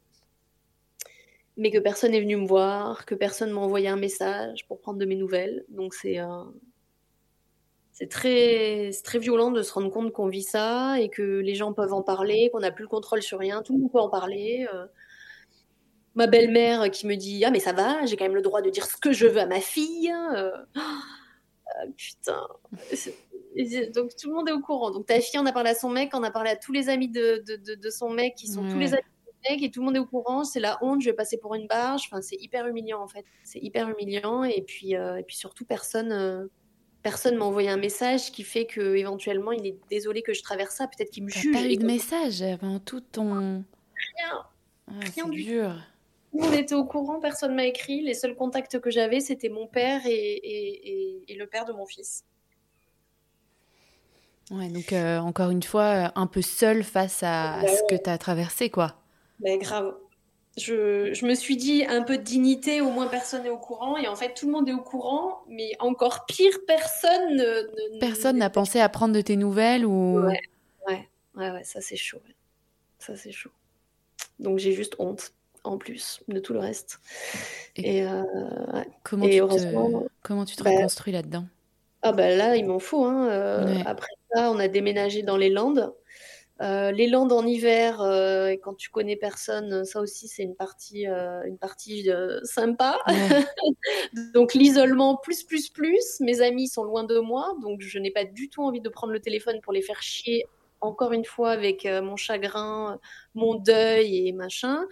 Mais que personne n'est venu me voir, que personne m'a envoyé un message pour prendre de mes nouvelles. Donc c'est euh, c'est très, très violent de se rendre compte qu'on vit ça et que les gens peuvent en parler, qu'on n'a plus le contrôle sur rien, tout le monde peut en parler. ma belle-mère qui me dit Ah, mais ça va, j'ai quand même le droit de dire ce que je veux à ma fille. putain, donc tout le monde est au courant. Donc ta fille en a parlé à son mec, on a parlé à tous les amis de, de, son mec, qui sont tous les amis de son mec, et tout le monde est au courant. C'est la honte, je vais passer pour une barge. Enfin, c'est hyper humiliant en fait. C'est hyper humiliant. Et puis, euh, et puis surtout, personne. Personne m'a envoyé un message qui fait que éventuellement il est désolé que je traverse ça, peut-être qu'il me juge. Pas eu de message avant tout ton. Rien. Ah, Rien du dur. Tout. On était au courant, personne m'a écrit. Les seuls contacts que j'avais, c'était mon père et, et, et, le père de mon fils. Ouais, donc euh, encore une fois, euh, un peu seule face à, ce que tu as traversé, quoi. Mais grave. Je, je, me suis dit un peu de dignité, au moins personne n'est au courant. Et en fait, tout le monde est au courant, mais encore pire, personne ne. personne n'a pensé à prendre de tes nouvelles ou. Ouais, ouais, ouais, ça c'est chaud. Ça c'est chaud. Donc j'ai juste honte, en plus, de tout le reste. Et, euh, comment, tu te... comment tu te bah reconstruis là-dedans? Ah bah là, il m'en faut. Hein. Euh, après ça, on a déménagé dans les Landes. Euh, les Landes en hiver, euh, et quand tu connais personne, ça aussi c'est une partie, une partie sympa. donc l'isolement plus plus plus. Mes amis sont loin de moi, donc je n'ai pas du tout envie de prendre le téléphone pour les faire chier encore une fois avec mon chagrin, mon deuil et machin.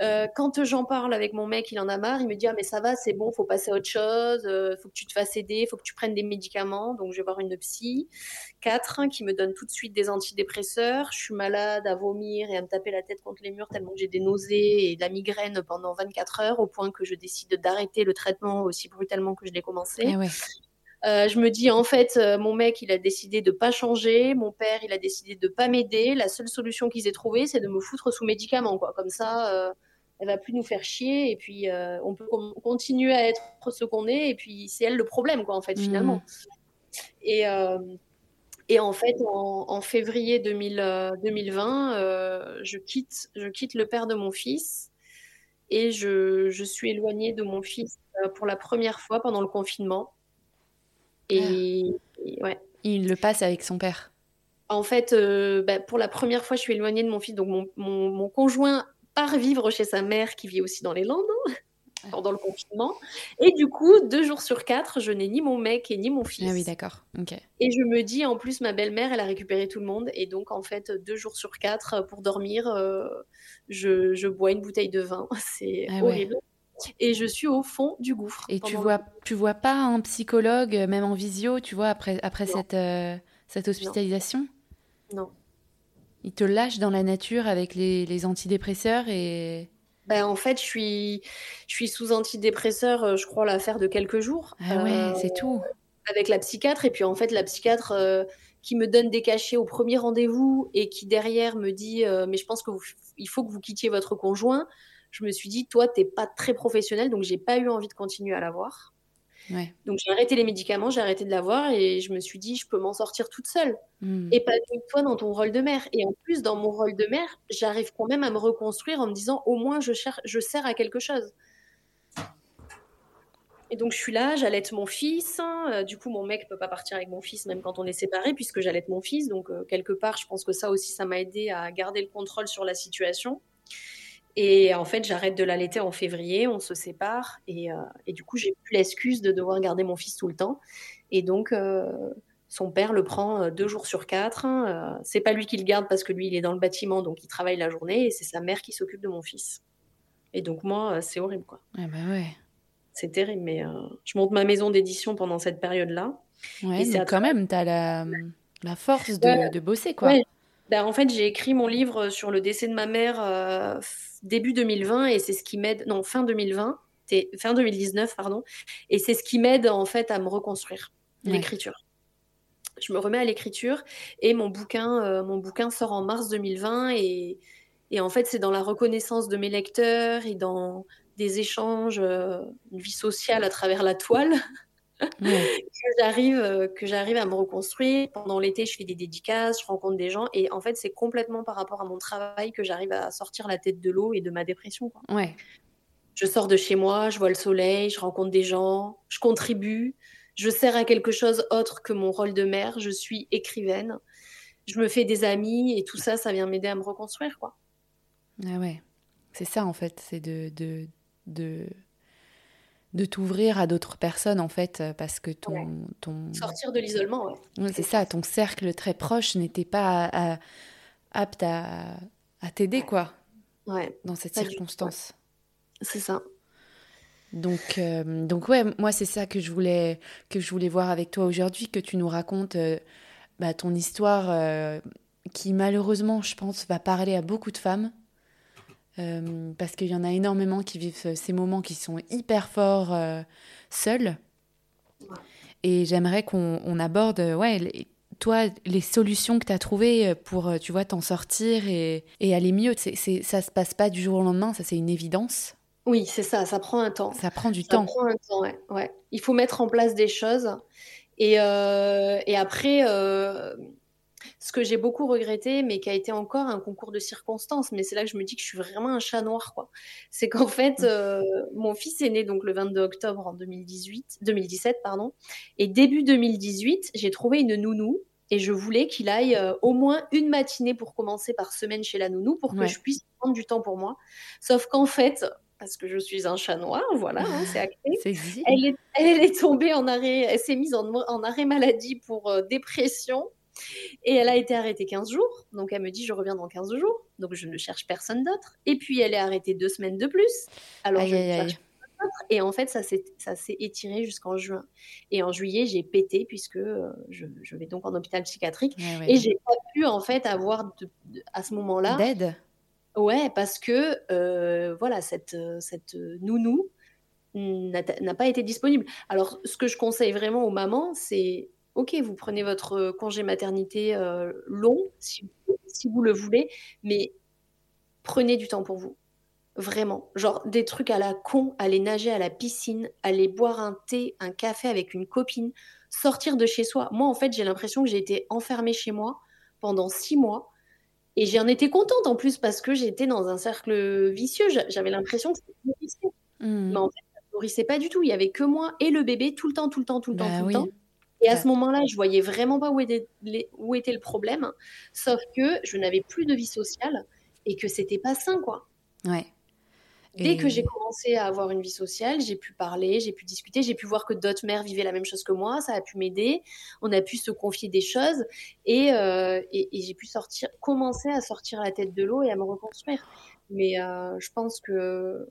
Euh, quand j'en parle avec mon mec, il en a marre. Il me dit ah mais ça va, c'est bon, faut passer à autre chose. Euh, faut que tu te fasses aider, faut que tu prennes des médicaments. Donc je vais voir une psy. Quatre qui me donne tout de suite des antidépresseurs. Je suis malade à vomir et à me taper la tête contre les murs tellement que j'ai des nausées et de la migraine pendant 24 heures au point que je décide d'arrêter le traitement aussi brutalement que je l'ai commencé. Eh. Euh, je me dis en fait, euh, mon mec, il a décidé de pas changer, mon père, il a décidé de pas m'aider. La seule solution qu'ils aient trouvée, c'est de me foutre sous médicaments, quoi. Comme ça, euh, elle va plus nous faire chier et puis euh, on peut continuer à être ce qu'on est et puis c'est elle le problème, quoi, en fait, Mhm. finalement. Et et en fait, en, en février 2000, euh, 2020, euh, je quitte, je quitte le père de mon fils et je, je suis éloignée de mon fils pour la première fois pendant le confinement. Et, et ouais. Il le passe avec son père. En fait, euh, bah, pour la première fois, je suis éloignée de mon fils. Donc, mon, mon, mon conjoint part vivre chez sa mère qui vit aussi dans les Landes hein, pendant le confinement. Et du coup, deux jours sur quatre, je n'ai ni mon mec et ni mon fils. Ah oui, d'accord. Et je me dis, en plus, ma belle-mère, elle a récupéré tout le monde. Et donc, en fait, deux jours sur quatre, pour dormir, euh, je, je bois une bouteille de vin. C'est Ah ouais. Et je suis au fond du gouffre. Et tu vois, tu vois pas un psychologue, euh, même en visio, tu vois, après, après Non. cette, euh, cette hospitalisation? Non. Il te lâche dans la nature avec les, les antidépresseurs et... Ben, en fait, je suis, je suis sous antidépresseur, euh, je crois, l'affaire de quelques jours. Ah ouais, Euh, c'est tout. avec la psychiatre. Et puis, en fait, la psychiatre euh, qui me donne des cachets au premier rendez-vous et qui, derrière, me dit euh, Mais je pense qu'il faut que vous quittiez votre conjoint. Je me suis dit Toi, t'es pas très professionnel, donc j'ai pas eu envie de continuer à la voir. Ouais. Donc, j'ai arrêté les médicaments, j'ai arrêté de la voir et je me suis dit Je peux m'en sortir toute seule. Hmm. Épanouis-toi dans ton rôle de mère. Et en plus, dans mon rôle de mère, j'arrive quand même à me reconstruire en me disant Au moins, je sers à quelque chose. Et donc je suis là, j'allaite mon fils. Euh, du coup, mon mec peut pas partir avec mon fils même quand on est séparés puisque j'allaite mon fils. Donc euh, quelque part, je pense que ça aussi, ça m'a aidé à garder le contrôle sur la situation. Et en fait, j'arrête de l'allaiter en février, on se sépare et, euh, et du coup, j'ai plus l'excuse de devoir garder mon fils tout le temps. Et donc, euh, son père le prend euh, deux jours sur quatre. Euh, c'est pas lui qui le garde parce que lui, il est dans le bâtiment, donc il travaille la journée et c'est sa mère qui s'occupe de mon fils. Et donc moi, c'est horrible quoi. Ah bah ouais. C'est terrible, mais je monte ma maison d'édition pendant cette période-là. Ouais, Et donc quand même, t'as la, la force de, Ouais. de bosser, quoi. Ouais. Ben, en fait, j'ai écrit mon livre sur le décès de ma mère euh, début 2020 et c'est ce qui m'aide, non, fin 2020, c'est fin 2019, pardon, et c'est ce qui m'aide en fait à me reconstruire, Ouais. l'écriture. Je me remets à l'écriture et mon bouquin, euh, mon bouquin sort en mars 2020 et, et en fait, c'est dans la reconnaissance de mes lecteurs et dans des échanges, euh, une vie sociale à travers la toile Que j'arrive euh, que j'arrive à me reconstruire. Pendant l'été, je fais des dédicaces, je rencontre des gens et en fait, c'est complètement par rapport à mon travail que j'arrive à sortir la tête de l'eau et de ma dépression. quoi. Ouais. Je sors de chez moi, je vois le soleil, je rencontre des gens, je contribue, je sers à quelque chose autre que mon rôle de mère, je suis écrivaine. Je me fais des amis et tout ça, ça vient m'aider à me reconstruire quoi. Ah ouais. C'est ça, en fait. C'est de, de, de, de t'ouvrir à d'autres personnes, en fait, euh, parce que ton... Ouais. ton... Sortir de l'isolement, ouais. Ouais, c'est ça, ton cercle très proche n'était pas à- à- apte à, à t'aider, quoi, Ouais, dans cette Pas circonstance. c'est ça. Donc, euh, donc ouais, moi c'est ça que je voulais que je voulais voir avec toi aujourd'hui, que tu nous racontes euh, bah, ton histoire euh, qui malheureusement, je pense, va parler à beaucoup de femmes euh, parce qu'il y en a énormément qui vivent ces moments qui sont hyper forts euh, seuls. Et j'aimerais qu'on on aborde, euh, ouais, les- toi, les solutions que tu as trouvées pour, tu vois, t'en sortir et, et aller mieux. C'est, c'est, ça se passe pas du jour au lendemain, ça c'est une évidence. Oui, c'est ça, ça prend un temps. Ça prend du Ça temps. prend un temps, ouais, ouais. Il faut mettre en place des choses. Et, euh, et après, ce que j'ai beaucoup regretté, mais qui a été encore un concours de circonstances, mais c'est là que je me dis que je suis vraiment un chat noir, quoi. C'est qu'en fait, euh, mon fils est né donc le 22 octobre en 2018, 2017, pardon. Et début 2018, j'ai trouvé une nounou. Et je voulais qu'il aille euh, au moins une matinée pour commencer par semaine chez la nounou pour que Ouais. je puisse prendre du temps pour moi. Sauf qu'en fait, parce que je suis un chat noir, voilà, hein, c'est acté. C'est easy. Elle est, elle est tombée en arrêt, elle s'est mise en, en arrêt maladie pour euh, dépression. Et elle a été arrêtée 15 jours. Donc elle me dit, je reviens dans 15 jours. Donc je ne cherche personne d'autre. Et puis elle est arrêtée deux semaines de plus. Alors je ne cherche personne d'autre. Et en fait, ça s'est étiré jusqu'en juin. Et en juillet, j'ai pété puisque euh, je, vais donc en hôpital psychiatrique. Et j'ai pas pu en fait avoir à ce moment-là d'aide? Ouais, parce que euh, voilà, cette, cette nounou n'a pas été disponible. Alors, ce que je conseille vraiment aux mamans, c'est ok, vous prenez votre congé maternité euh, long, si, vous le voulez, mais prenez du temps pour vous. Vraiment. Genre des trucs à la con, aller nager à la piscine, aller boire un thé, un café avec une copine, sortir de chez soi. Moi, en fait, j'ai l'impression que j'ai été enfermée chez moi pendant six mois. Et j'en étais contente en plus parce que j'étais dans un cercle vicieux. J'avais l'impression que c'était. Mmh. Mais en fait, nourrissait pas du tout. Il y avait que moi et le bébé tout le temps, tout le temps, tout le temps, bah tout le temps. Et à ce moment-là, je voyais vraiment pas où était, où était le problème, sauf que je n'avais plus de vie sociale et que c'était pas sain, quoi. Ouais. Dès que j'ai commencé à avoir une vie sociale, j'ai pu parler, j'ai pu discuter, j'ai pu voir que d'autres mères vivaient la même chose que moi, ça a pu m'aider, on a pu se confier des choses et, euh, et, j'ai pu sortir, commencer à sortir la tête de l'eau et à me reconstruire. Mais euh, je pense que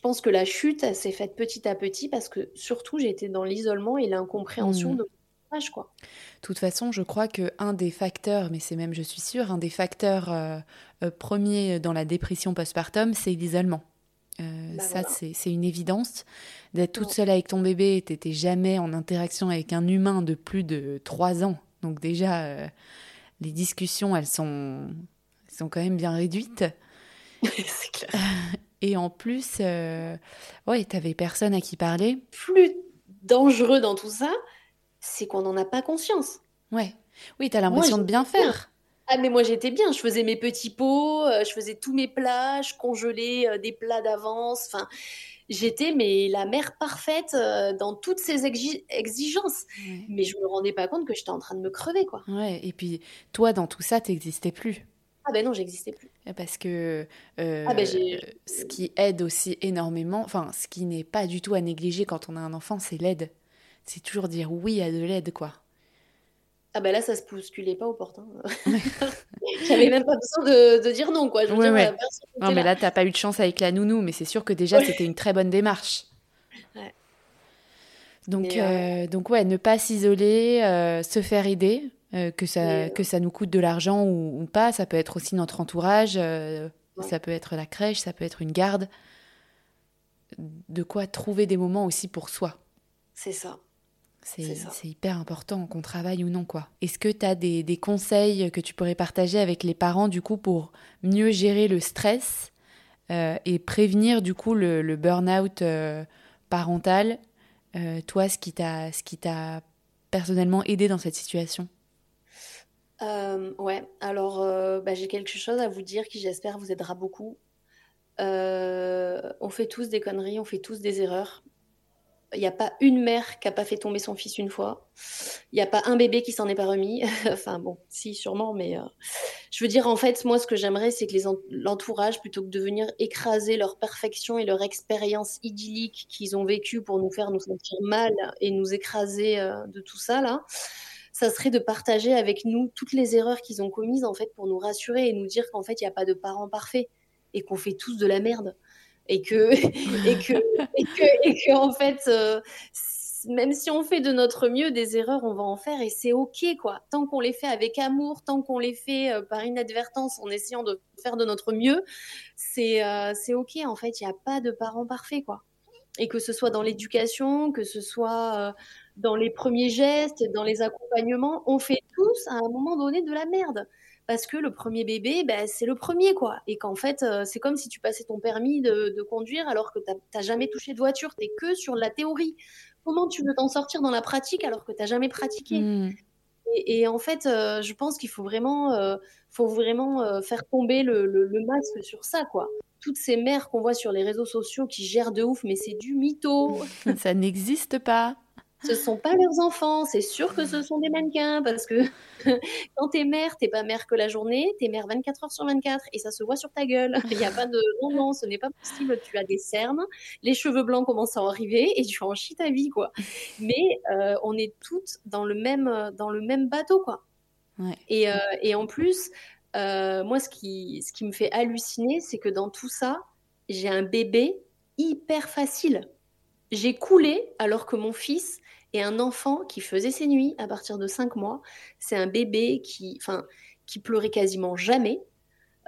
je pense que la chute, elle s'est faite petit à petit parce que surtout, j'étais dans l'isolement et l'incompréhension mmh. de mon âge, quoi. De toute façon, je crois que un des facteurs, mais c'est même, je suis sûre, un des facteurs euh, euh, premiers dans la dépression postpartum, c'est l'isolement. Euh, bah ça, c'est une évidence. D'être toute seule avec ton bébé t'étais jamais en interaction avec un humain de plus de 3 ans. Donc déjà, les discussions, elles sont, elles sont quand même bien réduites. c'est clair. Et en plus, euh, ouais, t'avais personne à qui parler. Plus dangereux dans tout ça, c'est qu'on n'en a pas conscience. Ouais. Oui, t'as l'impression de bien faire. Ah, mais moi j'étais bien. Je faisais mes petits pots, euh, je faisais tous mes plats, je congelais euh, des plats d'avance. Enfin, j'étais mais la mère parfaite euh, dans toutes ses exigences. Mais je me rendais pas compte que j'étais en train de me crever, quoi. Ouais. Et puis toi, dans tout ça, t'existais plus. Ah ben non, j'existais plus. Parce que euh, ah ben ce qui aide aussi énormément, enfin ce qui n'est pas du tout à négliger quand on a un enfant, c'est l'aide. C'est toujours dire oui à de l'aide, quoi. Ah ben là, ça se bousculait pas au portant. J'avais même pas besoin de, dire non, quoi. Je ouais, ouais. non, mais là, t'as pas eu de chance avec la nounou, mais c'est sûr que déjà, c'était une très bonne démarche. Donc, euh, donc ouais, ne pas s'isoler, euh, se faire aider. Euh, que, ça, euh, que ça nous coûte de l'argent ou, pas. Ça peut être aussi notre entourage, euh, ça peut être la crèche, ça peut être une garde. De quoi trouver des moments aussi pour soi. C'est ça. C'est hyper important qu'on travaille ou non, quoi. Est-ce que tu as des, des, conseils que tu pourrais partager avec les parents, du coup, pour mieux gérer le stress et prévenir, du coup, le, le burn-out parental Toi, ce qui t'a personnellement aidé dans cette situation? Euh, ouais, alors euh, bah, j'ai quelque chose à vous dire qui j'espère vous aidera beaucoup. Euh, on fait tous des conneries, on fait tous des erreurs. Il n'y a pas une mère qui n'a pas fait tomber son fils une fois. Il n'y a pas un bébé qui s'en est pas remis. enfin bon, si, sûrement, mais je veux dire, en fait, moi, ce que j'aimerais, c'est que l'entourage, plutôt que de venir écraser leur perfection et leur expérience idyllique qu'ils ont vécue pour nous faire nous sentir mal et nous écraser de tout ça, là, ça serait de partager avec nous toutes les erreurs qu'ils ont commises en fait pour nous rassurer et nous dire qu'en fait il n'y a pas de parents parfaits et qu'on fait tous de la merde et que et que et que, et que en fait euh, même si on fait de notre mieux des erreurs on va en faire et c'est ok quoi. Tant qu'on les fait avec amour tant qu'on les fait euh, par inadvertance en essayant de faire de notre mieux c'est euh, c'est ok en fait. Il n'y a pas de parents parfaits quoi. Et que ce soit dans l'éducation que ce soit dans les premiers gestes, dans les accompagnements, on fait tous à un moment donné de la merde. Parce que le premier bébé, ben, c'est le premier, quoi. Et qu'en fait, euh, c'est comme si tu passais ton permis de, conduire alors que tu n'as jamais touché de voiture, tu que sur la théorie. Comment tu veux t'en sortir dans la pratique alors que tu n'as jamais pratiqué? Mmh. et, en fait, euh, je pense qu'il faut vraiment, euh, faut vraiment faire tomber le, le, masque sur ça, quoi toutes ces mères qu'on voit sur les réseaux sociaux qui gèrent de ouf, mais c'est du mytho. ça n'existe pas. Ce sont pas leurs enfants, c'est sûr que ce sont des mannequins parce que quand t'es mère, t'es pas mère que la journée, t'es mère 24 heures sur 24 et ça se voit sur ta gueule. Il n'y a pas de non, non, ce n'est pas possible, tu as des cernes, les cheveux blancs commencent à arriver et tu en chies ta vie, quoi. Mais euh, on est toutes dans le même, dans le même bateau, quoi. Et, euh, et, en plus, euh, moi, ce qui, ce qui me fait halluciner, c'est que dans tout ça, j'ai un bébé hyper facile. J'ai coulé alors que mon fils est un enfant qui faisait ses nuits à partir de 5 mois. C'est un bébé qui, enfin, qui pleurait quasiment jamais.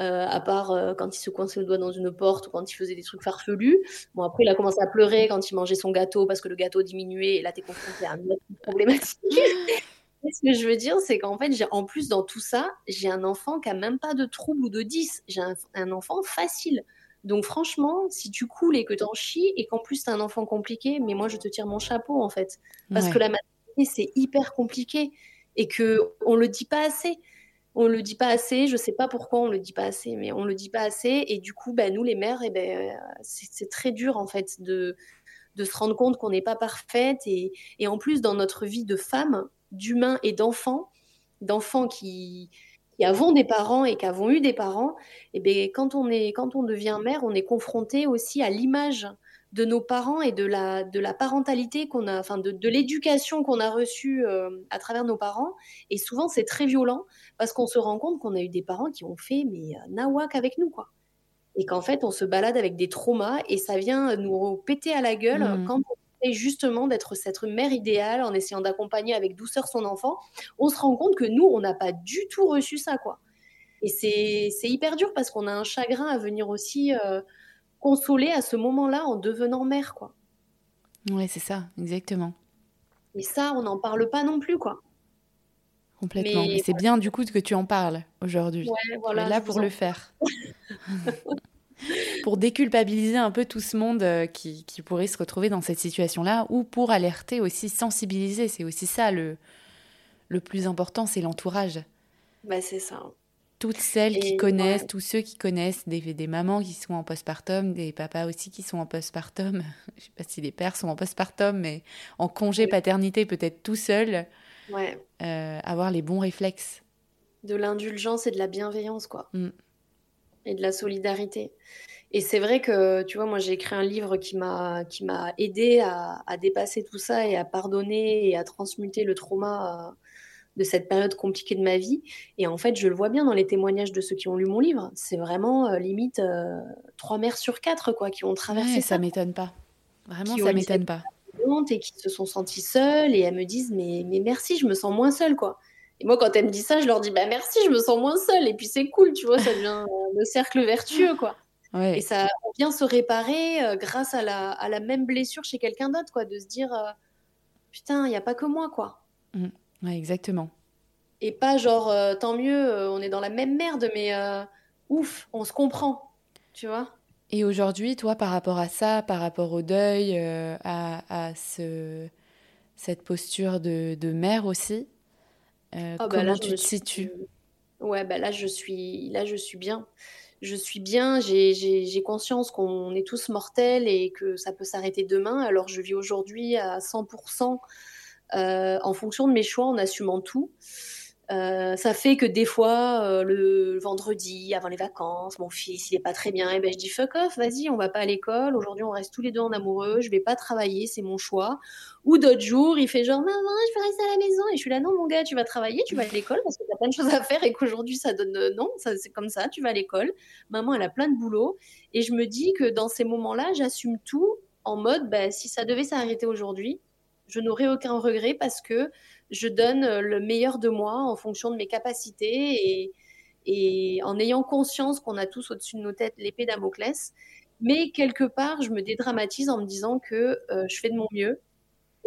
Euh, à part euh, quand il se coinçait le doigt dans une porte ou quand il faisait des trucs farfelus. Bon, après, il a commencé à pleurer quand il mangeait son gâteau parce que le gâteau diminuait et là, tu es confronté à une autre problématique. ce que je veux dire, c'est qu'en fait, en plus, dans tout ça, j'ai un enfant qui a même pas de trouble ou de 10. J'ai un enfant facile. Donc franchement, si tu coules et que t'en chies et qu'en plus t'as un enfant compliqué, mais moi je te tire mon chapeau en fait, parce que la maternité c'est hyper compliqué et que on le dit pas assez. On le dit pas assez, je sais pas pourquoi on le dit pas assez, mais on le dit pas assez et du coup, bah, nous les mères, et eh ben, c'est très dur en fait de, de se rendre compte qu'on n'est pas parfaite et, et en plus dans notre vie de femme, d'humain et d'enfant, d'enfants qui qui avons des parents et qui avons eu des parents, et eh bien, quand, on est, quand on devient mère, on est confronté aussi à l'image de nos parents et de la, de la parentalité qu'on a, enfin de, de l'éducation qu'on a reçue euh, à travers nos parents. Et souvent, c'est très violent parce qu'on se rend compte qu'on a eu des parents qui ont fait mais euh, nawak avec nous, quoi. Et qu'en fait, on se balade avec des traumas et ça vient nous péter à la gueule mmh. quand on justement d'être cette mère idéale en essayant d'accompagner avec douceur son enfant, on se rend compte que nous, on n'a pas du tout reçu ça, quoi. Et c'est hyper dur parce qu'on a un chagrin à venir aussi euh, consoler à ce moment-là en devenant mère, quoi. Ouais, c'est ça, exactement. Et ça, on n'en parle pas non plus, quoi. Complètement. Mais, c'est bien du coup que tu en parles aujourd'hui. Ouais, voilà, là pour le faire. pour déculpabiliser un peu tout ce monde euh, qui, pourrait se retrouver dans cette situation-là, ou pour alerter aussi, sensibiliser. C'est aussi ça le, le plus important, c'est l'entourage. Bah, c'est ça. Toutes celles qui connaissent, tous ceux qui connaissent, des, des mamans qui sont en postpartum, des papas aussi qui sont en postpartum. Je sais pas si les pères sont en postpartum, mais en congé paternité, peut-être tout seul. Ouais. Euh, avoir les bons réflexes. De l'indulgence et de la bienveillance, quoi. Mm et de la solidarité. Et c'est vrai que, tu vois, moi j'ai écrit un livre qui m'a qui m'a aidé à, à, dépasser tout ça et à pardonner et à transmuter le trauma euh, de cette période compliquée de ma vie. Et en fait, je le vois bien dans les témoignages de ceux qui ont lu mon livre. C'est vraiment euh, limite euh, trois mères sur quatre quoi qui ont traversé ça. Ça m'étonne pas. Vraiment, ça m'étonne pas. Et qui se sont senties seules et elles me disent mais mais merci, je me sens moins seule quoi. Et moi, quand elle me dit ça, je leur dis bah merci, je me sens moins seule. Et puis c'est cool, tu vois, ça devient le cercle vertueux, quoi. Et ça vient se réparer euh, grâce à la, à la, même blessure chez quelqu'un d'autre, quoi, de se dire euh, putain, il n'y a pas que moi, quoi. Mmh. Ouais, exactement. Et pas genre euh, tant mieux, on est dans la même merde, mais ouf, on se comprend, tu vois. Et aujourd'hui, toi, par rapport à ça, par rapport au deuil, à, à ce, cette posture de, de mère aussi, euh, ah, bah comment tu te situes? Ouais, bah là je suis là je suis bien. Je suis bien, j'ai conscience qu'on est tous mortels et que ça peut s'arrêter demain. Alors je vis aujourd'hui à 100% euh, en fonction de mes choix, en assumant tout. Euh, ça fait que des fois, euh, le vendredi, avant les vacances, mon fils, il est pas très bien, et ben je dis fuck off, vas-y, on va pas à l'école. Aujourd'hui, on reste tous les deux en amoureux. Je vais pas travailler, c'est mon choix. Ou d'autres jours, il fait genre maman, je vais rester à la maison. Et je suis là non mon gars, tu vas travailler, tu vas à l'école parce que t'as plein de choses à faire et qu'aujourd'hui ça donne euh, non, ça c'est comme ça, tu vas à l'école. Maman, elle a plein de boulot et je me dis que dans ces moments-là, j'assume tout en mode, bah, si ça devait s'arrêter aujourd'hui, je n'aurais aucun regret parce que je donne euh, le meilleur de moi en fonction de mes capacités et, en ayant conscience qu'on a tous au-dessus de nos têtes l'épée Damoclès. Mais quelque part, je me dédramatise en me disant que euh, je fais de mon mieux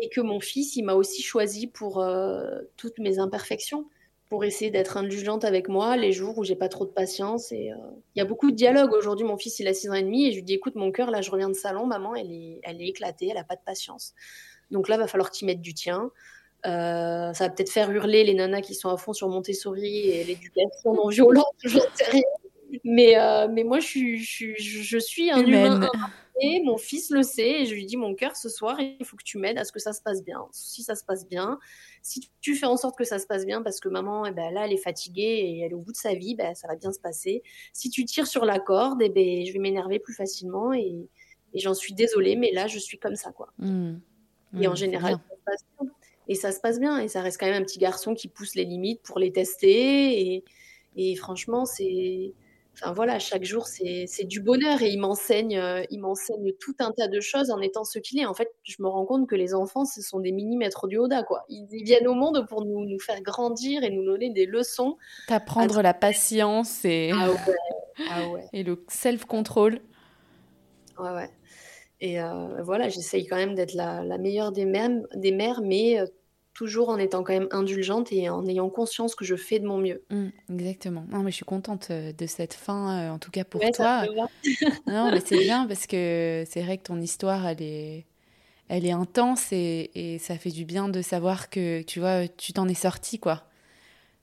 et que mon fils, il m'a aussi choisi pour euh, toutes mes imperfections, pour essayer d'être indulgente avec moi les jours où j'ai pas trop de patience. Et il y a beaucoup de dialogue aujourd'hui. Mon fils, il a 6 ans et demi et je lui dis écoute, mon cœur, là, je reviens de salon, maman, elle est, elle est éclatée, elle a pas de patience. Donc là, va falloir que tu mettes du tien. Euh, ça va peut-être faire hurler les nanas qui sont à fond sur Montessori et l'éducation non violente, j'en sais rien. Mais, euh, mais moi, je suis, je, je suis un humain. Et mon fils le sait et je lui dis mon cœur ce soir il faut que tu m'aides à ce que ça se passe bien. Si ça se passe bien, si tu fais en sorte que ça se passe bien parce que maman eh ben, là elle est fatiguée et elle est au bout de sa vie, ben, ça va bien se passer. Si tu tires sur la corde, eh ben, je vais m'énerver plus facilement et, et j'en suis désolée mais là je suis comme ça quoi. Mmh. Et en mmh, général ça se passe bien. Et ça se passe bien et ça reste quand même un petit garçon qui pousse les limites pour les tester et, et franchement c'est Enfin voilà, chaque jour c'est du bonheur et il m'enseigne, euh, il m'enseigne tout un tas de choses en étant ce qu'il est. En fait, je me rends compte que les enfants ce sont des mini maîtres du Oda quoi. Ils, viennent au monde pour nous, nous, faire grandir et nous donner des leçons. T'apprendre la patience et ah ouais. Ah ouais. et le self control. Ouais ouais. Et euh, voilà, j'essaye quand même d'être la, la, meilleure des mères, des mères mais euh, toujours en étant quand même indulgente et en ayant conscience que je fais de mon mieux. Mmh, exactement. Non, mais je suis contente euh, de cette fin, euh, en tout cas pour toi. non, mais c'est bien parce que c'est vrai que ton histoire, elle est, elle est intense et, et, ça fait du bien de savoir que, tu vois, tu t'en es sortie, quoi.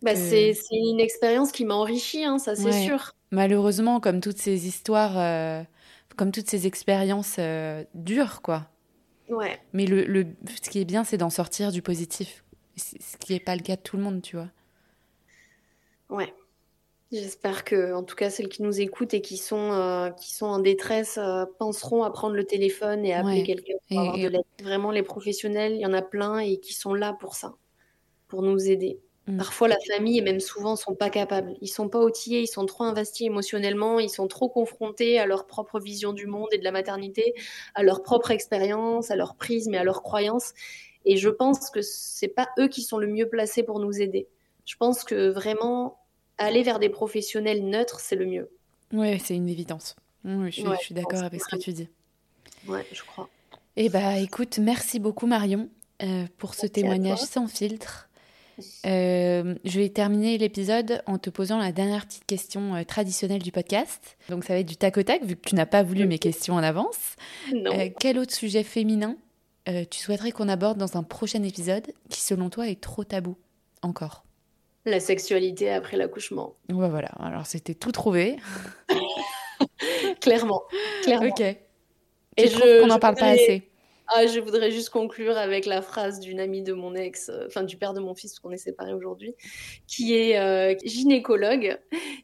Bah, c'est une expérience qui m'a enrichie, hein, ça c'est sûr. Malheureusement, comme toutes ces histoires, comme toutes ces expériences dures, quoi. Mais le, le, ce qui est bien, c'est d'en sortir du positif. Ce qui n'est pas le cas de tout le monde, tu vois. Ouais. J'espère que, en tout cas, celles qui nous écoutent et qui sont, euh, qui sont en détresse euh, penseront à prendre le téléphone et à appeler quelqu'un pour avoir de l'aide. Vraiment, les professionnels, il y en a plein et qui sont là pour ça, pour nous aider. Mm. Parfois, la famille et même souvent sont pas capables. Ils sont pas outillés, ils sont trop investis émotionnellement, ils sont trop confrontés à leur propre vision du monde et de la maternité, à leur propre expérience, à leur prisme et à leurs croyances. Et je pense que c'est pas eux qui sont le mieux placés pour nous aider. Je pense que vraiment aller vers des professionnels neutres, c'est le mieux. Oui, c'est une évidence. je suis, d'accord avec ce que tu dis. Ouais, je crois. Eh bah, écoute, merci beaucoup Marion euh, pour ce témoignage sans filtre. Euh, je vais terminer l'épisode en te posant la dernière petite question euh, traditionnelle du podcast. Donc ça va être du tac au tac, vu que tu n'as pas voulu mes questions en avance. Euh, quel autre sujet féminin tu souhaiterais qu'on aborde dans un prochain épisode qui, selon toi, est trop tabou encore? La sexualité après l'accouchement. Ouais, voilà, alors c'était tout trouvé. clairement, clairement. Ok. Et je qu'on n'en parle pas assez? Ah, je voudrais juste conclure avec la phrase d'une amie de mon ex, euh, enfin du père de mon fils, parce qu'on est séparés aujourd'hui, qui est euh, gynécologue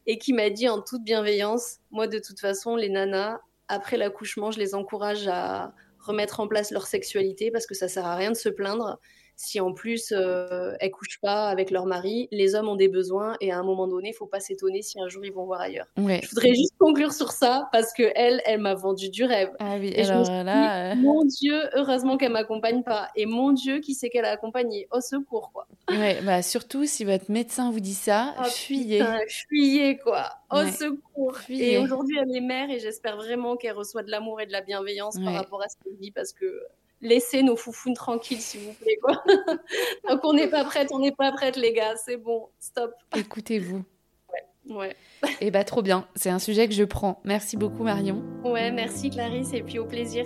et qui m'a dit en toute bienveillance, moi de toute façon, les nanas, après l'accouchement, je les encourage à remettre en place leur sexualité parce que ça sert à rien de se plaindre si en plus euh, elles couchent pas avec leur mari, les hommes ont des besoins et à un moment donné, il faut pas s'étonner si un jour ils vont voir ailleurs. Je voudrais juste conclure sur ça parce que elle, elle m'a vendu du rêve. Ah oui, et alors là, euh, mon Dieu, heureusement qu'elle m'accompagne pas et mon Dieu, qui sait qu'elle a accompagné? Au secours quoi. Ouais, bah surtout si votre médecin vous dit ça, oh, fuyez. fuyez quoi, au secours. Et aujourd'hui, elle est mère et j'espère vraiment qu'elle reçoit de l'amour et de la bienveillance par rapport à ce qu'elle dit parce que laissez nos foufounes tranquilles, s'il vous plaît. Quoi. Donc, on n'est pas prête, on n'est pas prête, les gars. C'est bon, stop. Écoutez-vous. Ouais. ouais. Et eh bah, trop bien. C'est un sujet que je prends. Merci beaucoup, Marion. Ouais, merci, Clarisse, et puis au plaisir.